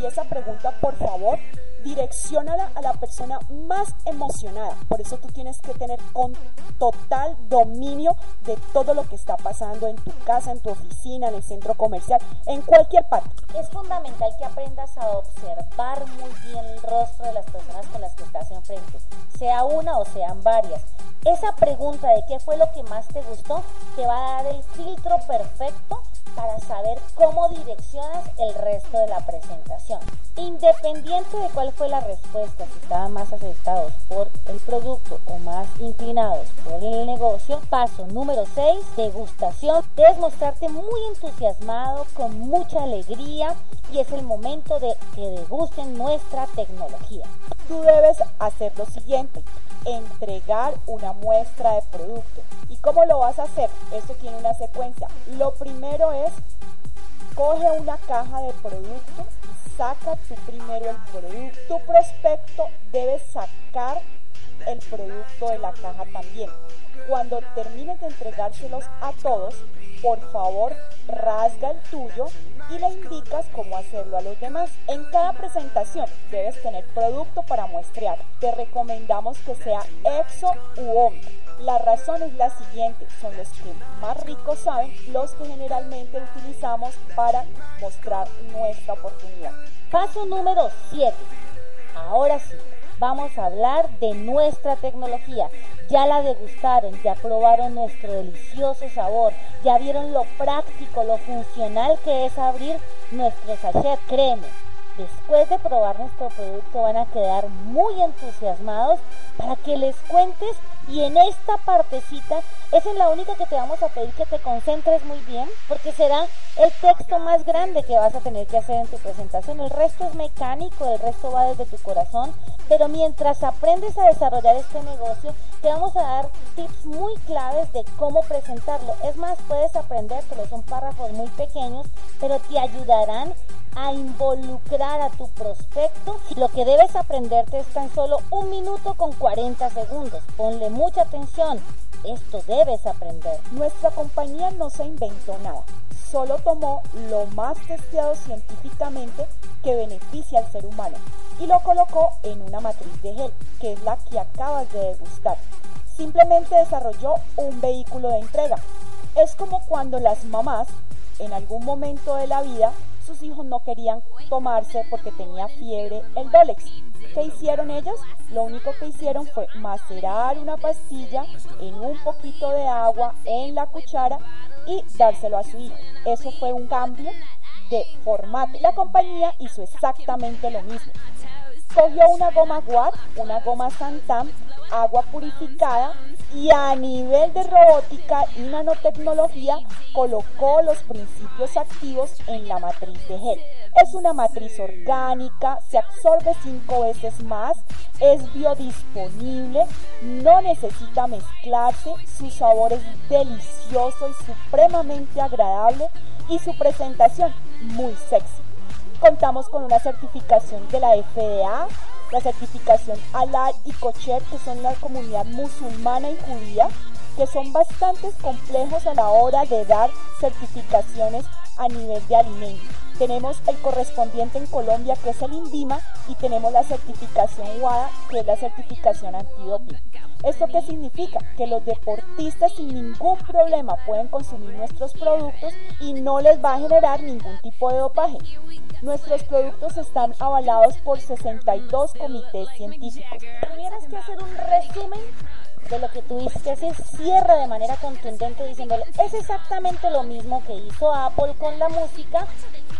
Speaker 2: Y esa pregunta, por favor, direccionala a la persona más emocionada. Por eso tú tienes que tener con total dominio de todo lo que está pasando en tu casa, en tu oficina, en el centro comercial, en cualquier parte.
Speaker 1: Es fundamental que aprendas a observar muy bien el rostro de las personas con las que estás enfrente, sea una o sean varias. Esa pregunta de qué fue lo que más te gustó te va a dar el filtro perfecto para saber cómo direccionas el resto de la presentación. Independiente de cuál fue la respuesta, si estaban más acertados por el producto o más inclinados por el negocio, paso número 6, degustación. Debes mostrarte muy entusiasmado, con mucha alegría y es el momento de que degusten nuestra tecnología.
Speaker 2: Tú debes hacer lo siguiente, entregar una muestra de producto. ¿Y cómo lo vas a hacer? Esto tiene una secuencia. Lo primero es, coge una caja de producto y saca tú primero el producto. Tu prospecto debe sacar el producto de la caja también. Cuando termines de entregárselos a todos, por favor rasga el tuyo y le indicas cómo hacerlo a los demás. En cada presentación debes tener producto para muestrear. Te recomendamos que sea exo u hombre. La razón es la siguiente, son los que más ricos saben, los que generalmente utilizamos para mostrar nuestra oportunidad.
Speaker 1: Paso número 7. Ahora sí, vamos a hablar de nuestra tecnología. Ya la degustaron, ya probaron nuestro delicioso sabor, ya vieron lo práctico, lo funcional que es abrir nuestro sachet. Créeme, después de probar nuestro producto van a quedar muy entusiasmados para que les cuentes y en esta partecita es en la única que te vamos a pedir que te concentres muy bien porque será el texto más grande que vas a tener que hacer en tu presentación. El resto es mecánico, el resto va desde tu corazón, pero mientras aprendes a desarrollar este negocio, te vamos a dar tips muy claves de cómo presentarlo. Es más, puedes aprendértelo, son párrafos muy pequeños, pero te ayudarán a involucrar a tu prospecto. Lo que debes aprenderte es tan solo un minuto con 40 segundos. Ponle mucha atención. Esto debes aprender.
Speaker 2: Nuestra compañía no se inventó nada. Solo tomó lo más testeado científicamente que beneficia al ser humano y lo colocó en una matriz de gel, que es la que acabas de degustar. Simplemente desarrolló un vehículo de entrega. Es como cuando las mamás en algún momento de la vida sus hijos no querían tomarse porque tenía fiebre el Dolex. ¿Qué hicieron ellos? Lo único que hicieron fue macerar una pastilla en un poquito de agua en la cuchara y dárselo a su hijo. Eso fue un cambio de formato. La compañía hizo exactamente lo mismo. Cogió una goma Watt, una goma Santam, agua purificada y a nivel de robótica y nanotecnología colocó los principios activos en la matriz de gel. Es una matriz orgánica, se absorbe cinco veces más, es biodisponible, no necesita mezclarse, su sabor es delicioso y supremamente agradable y su presentación muy sexy. Contamos con una certificación de la FDA, la certificación Alal y Kocher, que son la comunidad musulmana y judía, que son bastante complejos a la hora de dar certificaciones a nivel de alimentos. Tenemos el correspondiente en Colombia, que es el INVIMA, y tenemos la certificación WADA, que es la certificación antidoping. ¿Esto qué significa? Que los deportistas sin ningún problema pueden consumir nuestros productos y no les va a generar ningún tipo de dopaje. Nuestros productos están avalados por 62 comités científicos.
Speaker 1: Tuvieras que hacer un resumen de lo que tú que se cierra de manera contundente diciéndole, es exactamente lo mismo que hizo Apple con la música,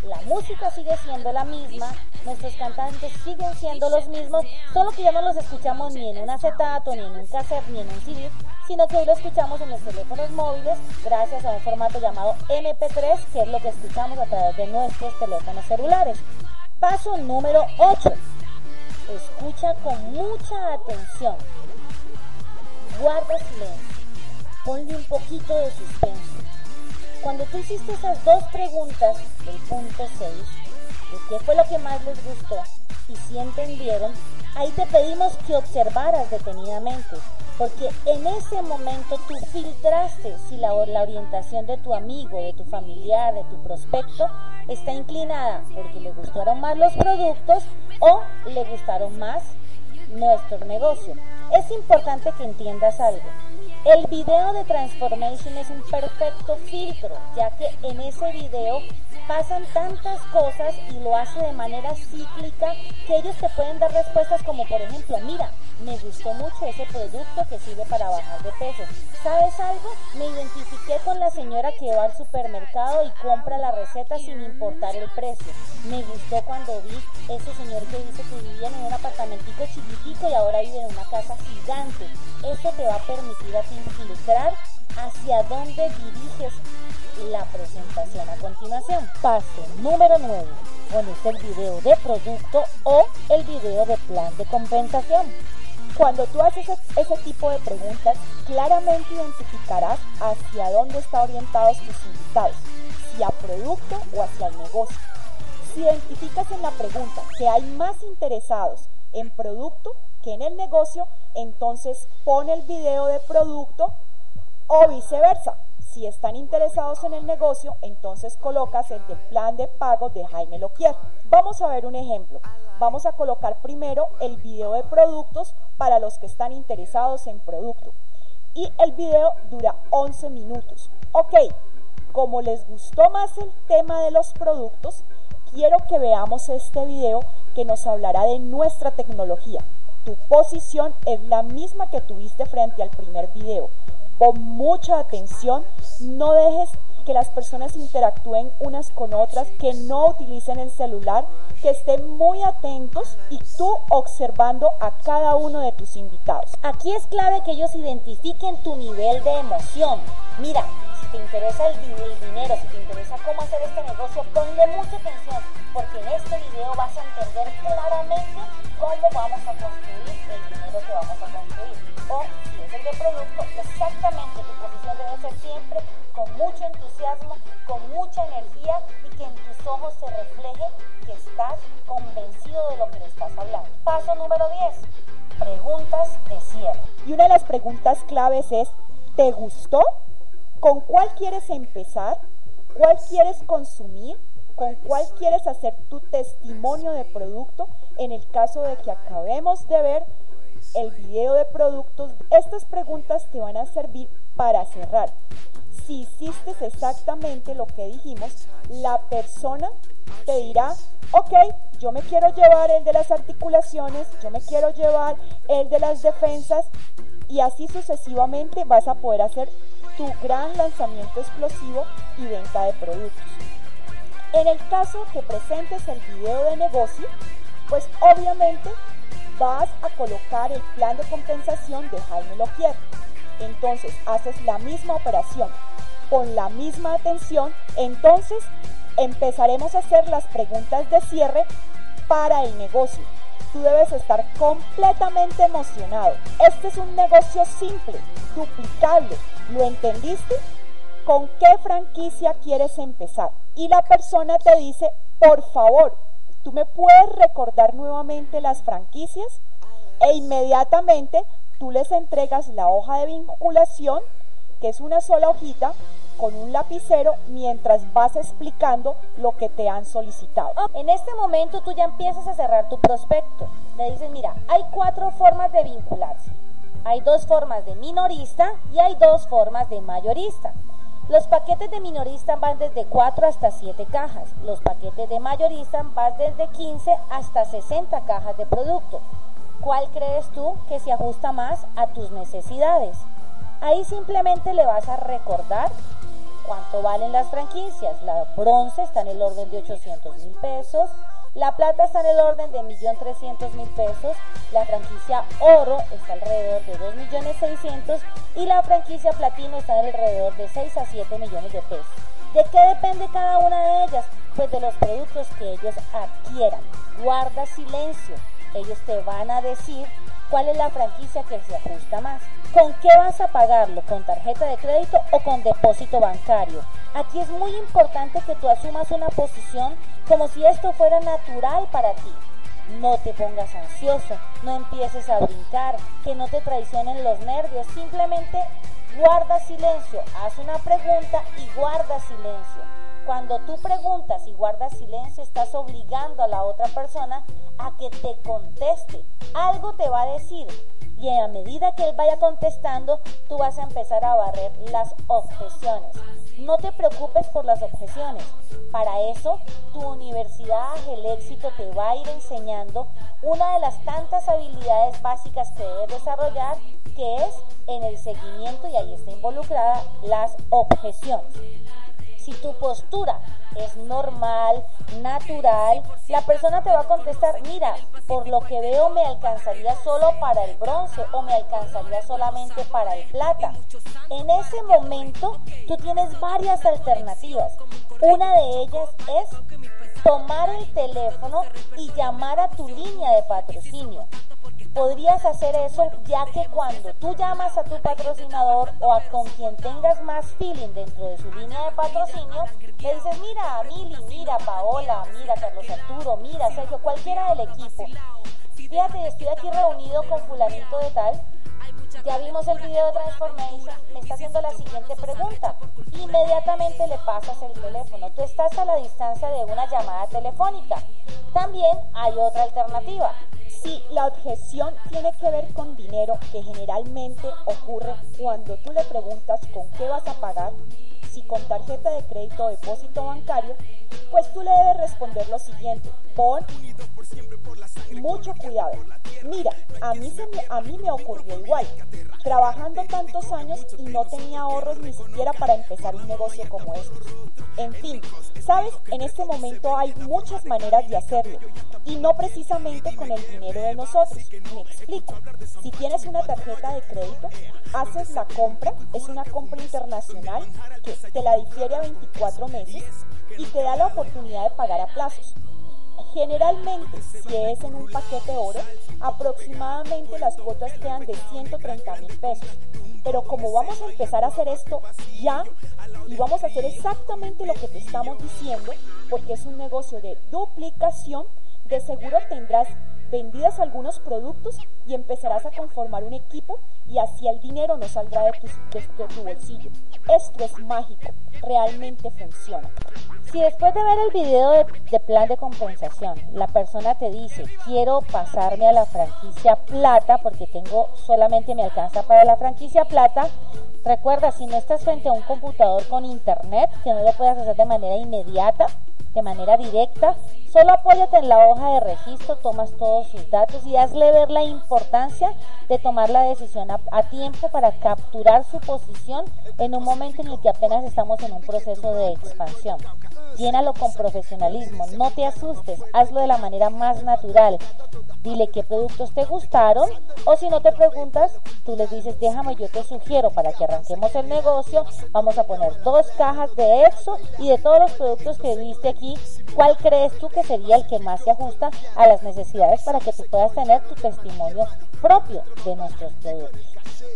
Speaker 1: la música sigue siendo la misma, nuestros cantantes siguen siendo los mismos, solo que ya no los escuchamos ni en un acetato, ni en un cassette, ni en un CD, sino que hoy lo escuchamos en los teléfonos móviles gracias a un formato llamado MP3, que es lo que escuchamos a través de nuestros teléfonos celulares. Paso número 8. Escucha con mucha atención guarda silencio, ponle un poquito de suspenso. Cuando tú hiciste esas dos preguntas del punto 6, de qué fue lo que más les gustó y si entendieron, ahí te pedimos que observaras detenidamente, porque en ese momento tú filtraste si la, la orientación de tu amigo, de tu familiar, de tu prospecto está inclinada porque le gustaron más los productos o le gustaron más nuestro negocio. Es importante que entiendas algo. El video de Transformation es un perfecto filtro, ya que en ese video pasan tantas cosas y lo hace de manera cíclica que ellos te pueden dar respuestas como por ejemplo, mira, me gustó mucho ese producto que sirve para bajar de peso. ¿Sabes algo? Me identifiqué con la señora que va al supermercado y compra la receta sin importar el precio. Me gustó cuando vi ese señor que dice que vivía en un apartamentico chiquitico y ahora vive en una casa gigante. Esto te va a permitir a ti filtrar hacia dónde diriges la presentación a continuación. Paso número 9. Pones el video de producto o el video de plan de compensación.
Speaker 2: Cuando tú haces ese tipo de preguntas, claramente identificarás hacia dónde están orientados tus invitados, si a producto o hacia el negocio. Si identificas en la pregunta que hay más interesados en producto que en el negocio, entonces pon el video de producto o viceversa. Si están interesados en el negocio, entonces colocas el del plan de pago de Jaime Loquier. Vamos a ver un ejemplo. Vamos a colocar primero el video de productos para los que están interesados en producto. Y el video dura 11 minutos. Ok, como les gustó más el tema de los productos, quiero que veamos este video que nos hablará de nuestra tecnología. Tu posición es la misma que tuviste frente al primer video. Pon mucha atención, no dejes que las personas interactúen unas con otras, que no utilicen el celular, que estén muy atentos y tú observando a cada uno de tus invitados.
Speaker 1: Aquí es clave que ellos identifiquen tu nivel de emoción. Mira, si te interesa el, dinero, si te interesa cómo hacer este negocio, ponle mucha atención, porque en este video vas a entender claramente cómo vamos a construir el dinero que vamos a construir. De producto, exactamente tu posición debe ser siempre con mucho entusiasmo, con mucha energía y que en tus ojos se refleje que estás convencido de lo que le estás hablando. Paso número 10. Preguntas de cierre.
Speaker 2: Y una de las preguntas claves es, ¿te gustó? ¿Con cuál quieres empezar? ¿Cuál quieres consumir? ¿Con cuál quieres hacer tu testimonio de producto? En el caso de que acabemos de ver el video de productos, estas preguntas te van a servir para cerrar si hiciste exactamente lo que dijimos, la persona te dirá, ok, yo me quiero llevar el de las articulaciones, yo me quiero llevar el de las defensas y así sucesivamente vas a poder hacer tu gran lanzamiento explosivo y venta de productos. En el caso que presentes el video de negocio, pues obviamente vas a colocar el plan de compensación de Jaime Loquier. Entonces haces la misma operación, con la misma atención, entonces empezaremos a hacer las preguntas de cierre para el negocio. Tú debes estar completamente emocionado. Este es un negocio simple, duplicable. ¿Lo entendiste? ¿Con qué franquicia quieres empezar? Y la persona te dice, por favor, ¿tú me puedes recordar nuevamente las franquicias? E inmediatamente tú les entregas la hoja de vinculación, que es una sola hojita, con un lapicero mientras vas explicando lo que te han solicitado.
Speaker 1: En este momento tú ya empiezas a cerrar tu prospecto. Le dices, mira, hay cuatro formas de vincularse. Hay dos formas de minorista y hay dos formas de mayorista. Los paquetes de minorista van desde 4 hasta 7 cajas. Los paquetes de mayorista van desde 15 hasta 60 cajas de producto. ¿Cuál crees tú que se ajusta más a tus necesidades? Ahí simplemente le vas a recordar cuánto valen las franquicias. La bronce está en el orden de 800 mil pesos, la plata está en el orden de 1.300.000 pesos, la franquicia oro está alrededor de 2.600.000 y la franquicia platino está alrededor de 6 a 7 millones de pesos. ¿De qué depende cada una de ellas? Pues de los productos que ellos adquieran. Guarda silencio. Ellos te van a decir cuál es la franquicia que se ajusta más. ¿Con qué vas a pagarlo? ¿Con tarjeta de crédito o con depósito bancario? Aquí es muy importante que tú asumas una posición como si esto fuera natural para ti. No te pongas ansioso, no empieces a brincar, que no te traicionen los nervios, simplemente guarda silencio, haz una pregunta y guarda silencio. Cuando tú preguntas y guardas silencio, estás obligando a la otra persona a que te conteste. Algo te va a decir, y a medida que él vaya contestando, tú vas a empezar a barrer las objeciones. No te preocupes por las objeciones. Para eso, tu universidad, el éxito, te va a ir enseñando una de las tantas habilidades básicas que debes desarrollar, que es en el seguimiento, y ahí está involucrada, las objeciones. Si tu postura es normal, natural, la persona te va a contestar, mira, por lo que veo me alcanzaría solo para el bronce o me alcanzaría solamente para el plata. En ese momento tú tienes varias alternativas. Una de ellas es tomar el teléfono y llamar a tu línea de patrocinio podrías hacer eso ya que cuando tú llamas a tu patrocinador o a con quien tengas más feeling dentro de su línea de patrocinio, le dices, mira, Mili, mira, Paola, mira, Carlos Arturo, mira, Sergio, cualquiera del equipo. Fíjate, estoy aquí reunido con fulanito de tal, ya vimos el video de Transformation, me está haciendo la siguiente pregunta. Inmediatamente le pasas el teléfono. Tú estás a la distancia de una llamada telefónica. También hay otra alternativa.
Speaker 2: Si la objeción tiene que ver con dinero, que generalmente ocurre cuando tú le preguntas con qué vas a pagar, si con tarjeta de crédito o depósito bancario, pues tú le debes responder lo siguiente, pon mucho cuidado. Mira, a mí, se me, a mí me ocurrió igual, trabajando tantos años y no tenía ahorros ni siquiera para empezar un negocio como este. En fin, sabes, en este momento hay muchas maneras de hacerlo y no precisamente con el dinero de nosotros. Me explico. Si tienes una tarjeta de crédito, haces la compra, es una compra internacional que te la difiere a 24 meses y te da la oportunidad de pagar a plazos. Generalmente, si es en un paquete oro, aproximadamente las cuotas quedan de 130 mil pesos. Pero como vamos a empezar a hacer esto ya y vamos a hacer exactamente lo que te estamos diciendo, porque es un negocio de duplicación, de seguro tendrás vendidas algunos productos y empezarás a conformar un equipo y así el dinero no saldrá de tu, de tu bolsillo. Esto es mágico, realmente funciona.
Speaker 1: Si después de ver el video de, plan de compensación, la persona te dice, quiero pasarme a la franquicia plata porque tengo solamente me alcanza para la franquicia plata, recuerda, si no estás frente a un computador con internet, que no lo puedas hacer de manera inmediata, de manera directa, solo apóyate en la hoja de registro, tomas todos sus datos y hazle ver la importancia de tomar la decisión a, tiempo para capturar su posición en un momento en el que apenas estamos en un proceso de expansión. Llénalo con profesionalismo, no te asustes, hazlo de la manera más natural. Dile qué productos te gustaron o si no te preguntas, tú les dices, déjame, yo te sugiero para que arranquemos el negocio, vamos a poner dos cajas de EXO y de todos los productos que viste aquí, ¿cuál crees tú que sería el que más se ajusta a las necesidades para que tú puedas tener tu testimonio propio de nuestros productos?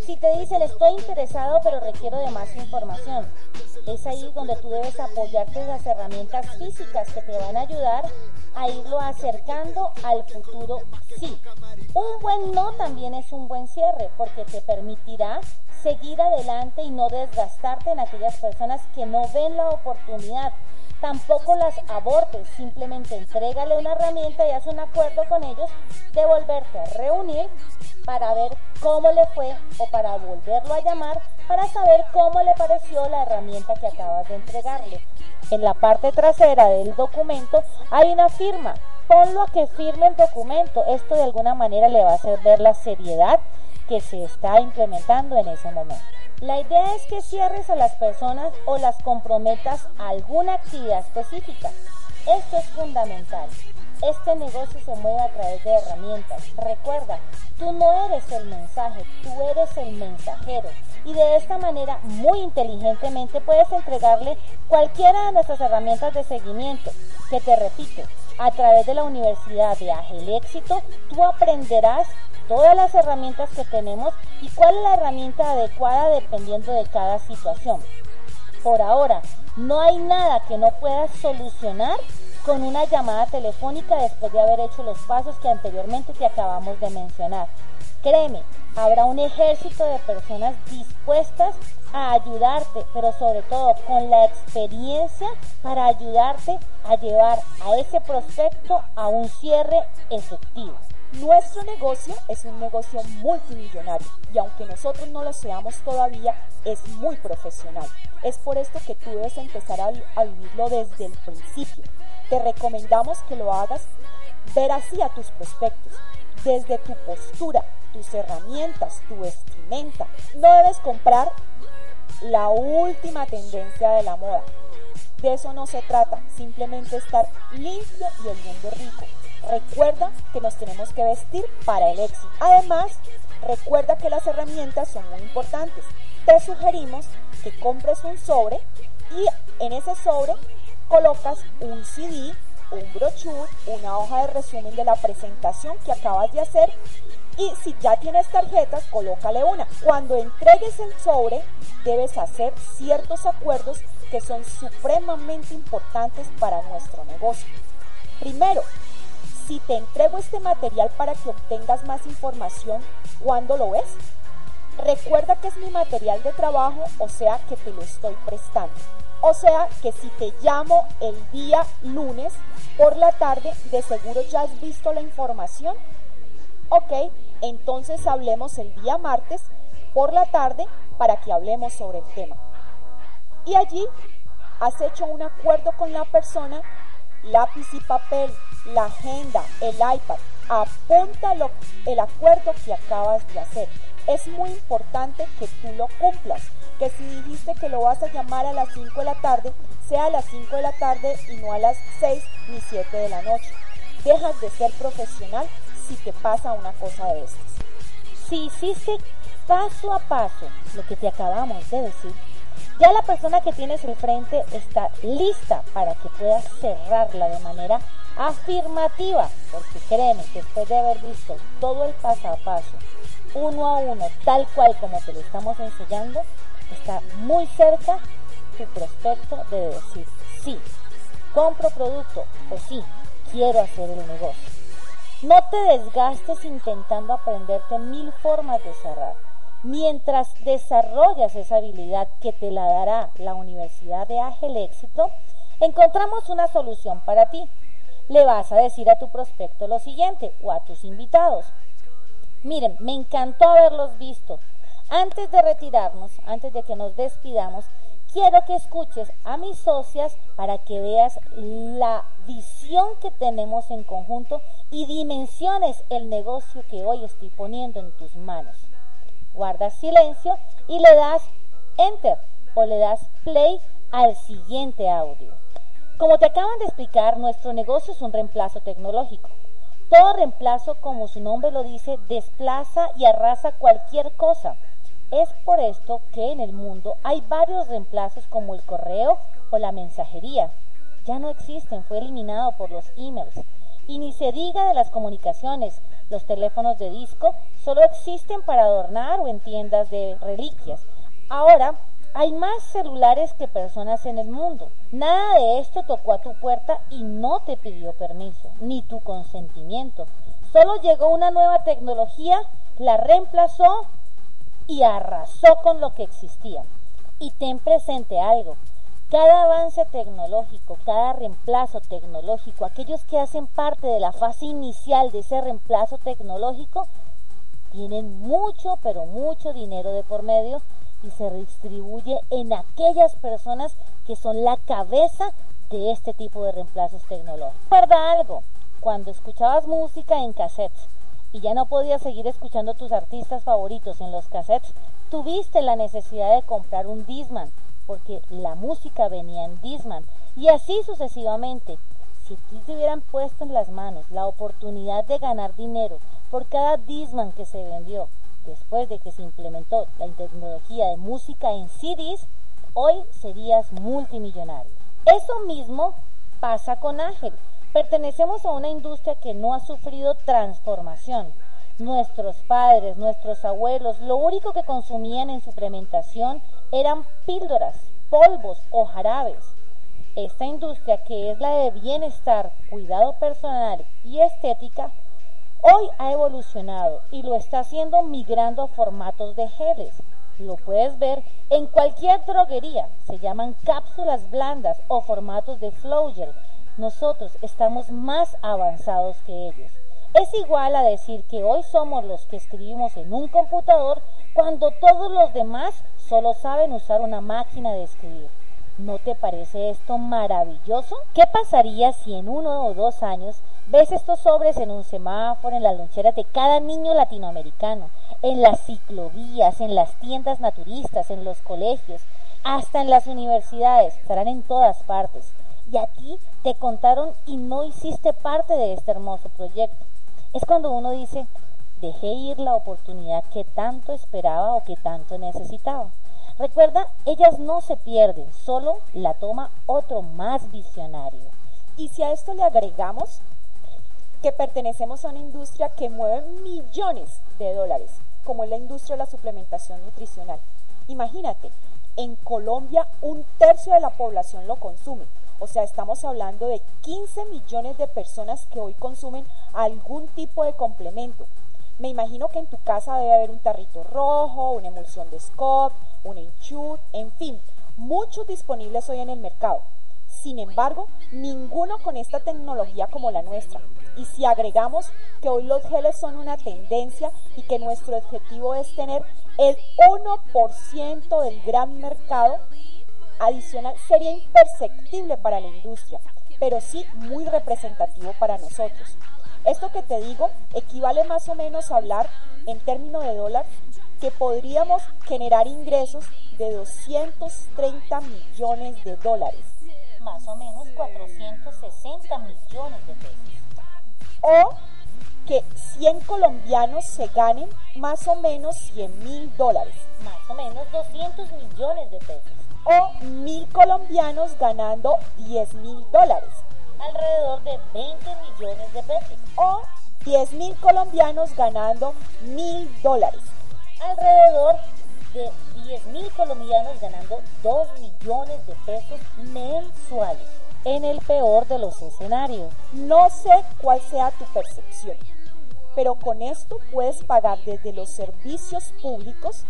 Speaker 1: Si te dicen estoy interesado pero requiero de más información, es ahí donde tú debes apoyarte en las herramientas físicas que te van a ayudar a irlo acercando al futuro sí. Un buen no también es un buen cierre porque te permitirá seguir adelante y no desgastarte en aquellas personas que no ven la oportunidad. Tampoco las abortes, simplemente entrégale una herramienta y haz un acuerdo con ellos de volverte a reunir para ver cómo le fue o para volverlo a llamar para saber cómo le pareció la herramienta que acabas de entregarle. En la parte trasera del documento hay una firma. Ponlo a que firme el documento. Esto de alguna manera le va a hacer ver la seriedad que se está implementando en ese momento. La idea es que cierres a las personas o las comprometas a alguna actividad específica. Esto es fundamental. Este negocio se mueve a través de herramientas. Recuerda, tú no eres el mensaje, tú eres el mensajero. Y de esta manera, muy inteligentemente, puedes entregarle cualquiera de nuestras herramientas de seguimiento, que te repito, a través de la Universidad de Ágil Éxito, tú aprenderás todas las herramientas que tenemos y cuál es la herramienta adecuada dependiendo de cada situación. Por ahora, no hay nada que no puedas solucionar con una llamada telefónica después de haber hecho los pasos que anteriormente te acabamos de mencionar. Créeme, habrá un ejército de personas dispuestas a ayudarte, pero sobre todo con la experiencia para ayudarte a llevar a ese prospecto a un cierre efectivo.
Speaker 2: Nuestro negocio es un negocio multimillonario y aunque nosotros no lo seamos todavía, es muy profesional. Es por esto que tú debes empezar a, vivirlo desde el principio. Te recomendamos que lo hagas ver así a tus prospectos, desde tu postura, tus herramientas, tu vestimenta. No debes comprar la última tendencia de la moda. De eso no se trata, simplemente estar limpio y oliendo rico Recuerda que nos tenemos que vestir para el éxito. Además, recuerda que las herramientas son muy importantes. Te sugerimos que compres un sobre y en ese sobre colocas un CD, un brochure, una hoja de resumen de la presentación que acabas de hacer y si ya tienes tarjetas, colócale una. Cuando entregues el sobre, debes hacer ciertos acuerdos que son supremamente importantes para nuestro negocio. Primero, si te entrego este material para que obtengas más información, ¿cuándo lo ves? Recuerda que es mi material de trabajo, o sea que te lo estoy prestando. O sea que si te llamo el día lunes por la tarde, de seguro ya has visto la información. Ok, entonces hablemos el día martes por la tarde para que hablemos sobre el tema. Y allí has hecho un acuerdo con la persona, lápiz y papel, la agenda, el iPad, apunta el acuerdo que acabas de hacer. Es muy importante que tú lo cumplas, que si dijiste que lo vas a llamar a las 5 de la tarde, sea a las 5 de la tarde y no a las 6 ni 7 de la noche. Dejas de ser profesional si te pasa una cosa de estas.
Speaker 1: Si hiciste paso a paso lo que te acabamos de decir, ya la persona que tienes al frente está lista para que puedas cerrarla de manera afirmativa, porque créeme que después de haber visto todo el paso a paso, uno a uno, tal cual como te lo estamos enseñando, está muy cerca tu prospecto de decir sí, compro producto o sí, quiero hacer el negocio. No te desgastes intentando aprenderte mil formas de cerrar. Mientras desarrollas esa habilidad que te la dará la Universidad de Ágil Éxito, encontramos una solución para ti le vas a decir a tu prospecto lo siguiente o a tus invitados. Miren, me encantó haberlos visto. Antes de retirarnos, antes de que nos despidamos, quiero que escuches a mis socias para que veas la visión que tenemos en conjunto y dimensiones el negocio que hoy estoy poniendo en tus manos. Guarda silencio y le das enter o le das play al siguiente audio. Como te acaban de explicar, nuestro negocio es un reemplazo tecnológico. Todo reemplazo, como su nombre lo dice, desplaza y arrasa cualquier cosa. Es por esto que en el mundo hay varios reemplazos como el correo o la mensajería. Ya no existen, fue eliminado por los emails. Y ni se diga de las comunicaciones. Los teléfonos de disco solo existen para adornar o en tiendas de reliquias. Ahora hay más celulares que personas en el mundo. Nada de esto tocó a tu puerta y no te pidió permiso, ni tu consentimiento. Solo llegó una nueva tecnología, la reemplazó y arrasó con lo que existía. Y ten presente algo, cada avance tecnológico, cada reemplazo tecnológico, aquellos que hacen parte de la fase inicial de ese reemplazo tecnológico, tienen mucho, pero mucho dinero de por medio y se distribuye en aquellas personas que son la cabeza de este tipo de reemplazos tecnológicos. Recuerda algo, cuando escuchabas música en cassettes y ya no podías seguir escuchando tus artistas favoritos en los cassettes, tuviste la necesidad de comprar un Disman porque la música venía en Disman y así sucesivamente. Si te hubieran puesto en las manos la oportunidad de ganar dinero por cada Disman que se vendió después de que se implementó la tecnología de música en CDs, hoy serías multimillonario. Eso mismo pasa con Ángel. Pertenecemos a una industria que no ha sufrido transformación. Nuestros padres, nuestros abuelos, lo único que consumían en suplementación eran píldoras, polvos o jarabes. Esta industria, que es la de bienestar, cuidado personal y estética, hoy ha evolucionado y lo está haciendo migrando a formatos de geles. Lo puedes ver en cualquier droguería. Se llaman cápsulas blandas o formatos de flow gel. Nosotros estamos más avanzados que ellos. Es igual a decir que hoy somos los que escribimos en un computador cuando todos los demás solo saben usar una máquina de escribir. ¿No te parece esto maravilloso? ¿Qué pasaría si en uno o dos años ves estos sobres en un semáforo, en las loncheras de cada niño latinoamericano, en las ciclovías, en las tiendas naturistas, en los colegios, hasta en las universidades? Estarán en todas partes. Y a ti te contaron y no hiciste parte de este hermoso proyecto es cuando uno dice, dejé ir la oportunidad que tanto esperaba o que tanto necesitaba. Recuerda, ellas no se pierden, solo la toma otro más visionario.
Speaker 2: Y si a esto le agregamos que pertenecemos a una industria que mueve millones de dólares, como es la industria de la suplementación nutricional. Imagínate, en Colombia un tercio de la población lo consume. O sea, estamos hablando de 15 millones de personas que hoy consumen algún tipo de complemento. Me imagino que en tu casa debe haber un tarrito rojo, una emulsión de Scott, un Ensure, en fin, muchos disponibles hoy en el mercado. Sin embargo, ninguno con esta tecnología como la nuestra. Y si agregamos que hoy los geles son una tendencia y que nuestro objetivo es tener el 1% del gran mercado, adicional sería imperceptible para la industria, pero sí muy representativo para nosotros. Esto que te digo equivale más o menos a hablar en términos de dólar que podríamos generar ingresos de 230 millones de dólares.
Speaker 1: Más o menos 460 millones de pesos.
Speaker 2: O que 100 colombianos se ganen más o menos 100 mil dólares.
Speaker 1: Más o menos 200 millones de pesos
Speaker 2: o mil colombianos ganando 10 mil dólares.
Speaker 1: Alrededor de 20 millones de pesos.
Speaker 2: O 10 mil colombianos ganando mil dólares.
Speaker 1: Alrededor de 10 mil colombianos ganando 2 millones de pesos mensuales. En el peor de los escenarios.
Speaker 2: No sé cuál sea tu percepción, pero con esto puedes pagar desde los servicios públicos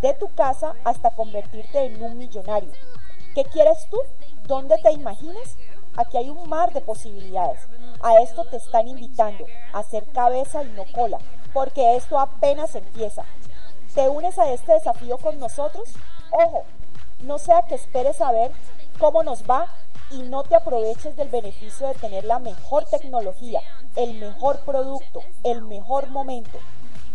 Speaker 2: de tu casa hasta convertirte en un millonario. ¿Qué quieres tú? ¿Dónde te imaginas? Aquí hay un mar de posibilidades. A esto te están invitando, a hacer cabeza y no cola, porque esto apenas empieza. ¿Te unes a este desafío con nosotros? Ojo, no sea que esperes a ver cómo nos va y no te aproveches del beneficio de tener la mejor tecnología, el mejor producto, el mejor momento.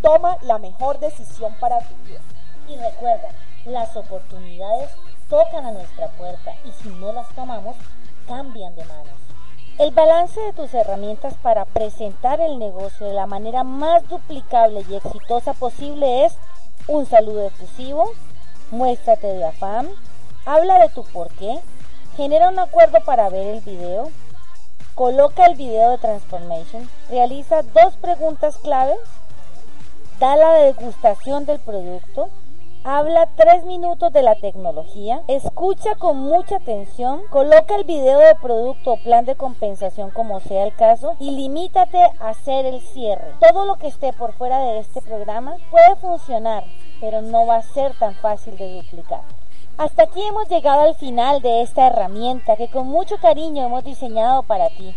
Speaker 2: Toma la mejor decisión para tu vida.
Speaker 1: Y recuerda, las oportunidades tocan a nuestra puerta y si no las tomamos, cambian de manos. El balance de tus herramientas para presentar el negocio de la manera más duplicable y exitosa posible es un saludo efusivo, muéstrate de afán, habla de tu porqué, genera un acuerdo para ver el video, coloca el video de Transformation, realiza dos preguntas claves, da la degustación del producto, habla tres minutos de la tecnología, escucha con mucha atención, coloca el video de producto o plan de compensación como sea el caso y limítate a hacer el cierre. Todo lo que esté por fuera de este programa puede funcionar, pero no va a ser tan fácil de duplicar. Hasta aquí hemos llegado al final de esta herramienta que con mucho cariño hemos diseñado para ti,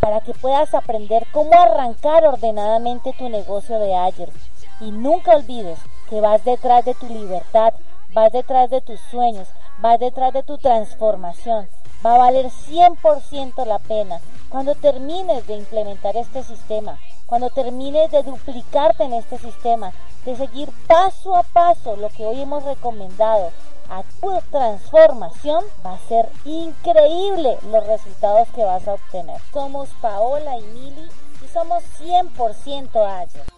Speaker 1: para que puedas aprender cómo arrancar ordenadamente tu negocio de ayer. Y nunca olvides que vas detrás de tu libertad, vas detrás de tus sueños, vas detrás de tu transformación. Va a valer 100% la pena cuando termines de implementar este sistema, cuando termines de duplicarte en este sistema, de seguir paso a paso lo que hoy hemos recomendado a tu transformación, va a ser increíble los resultados que vas a obtener. Somos Paola y Mili y somos 100% Agile.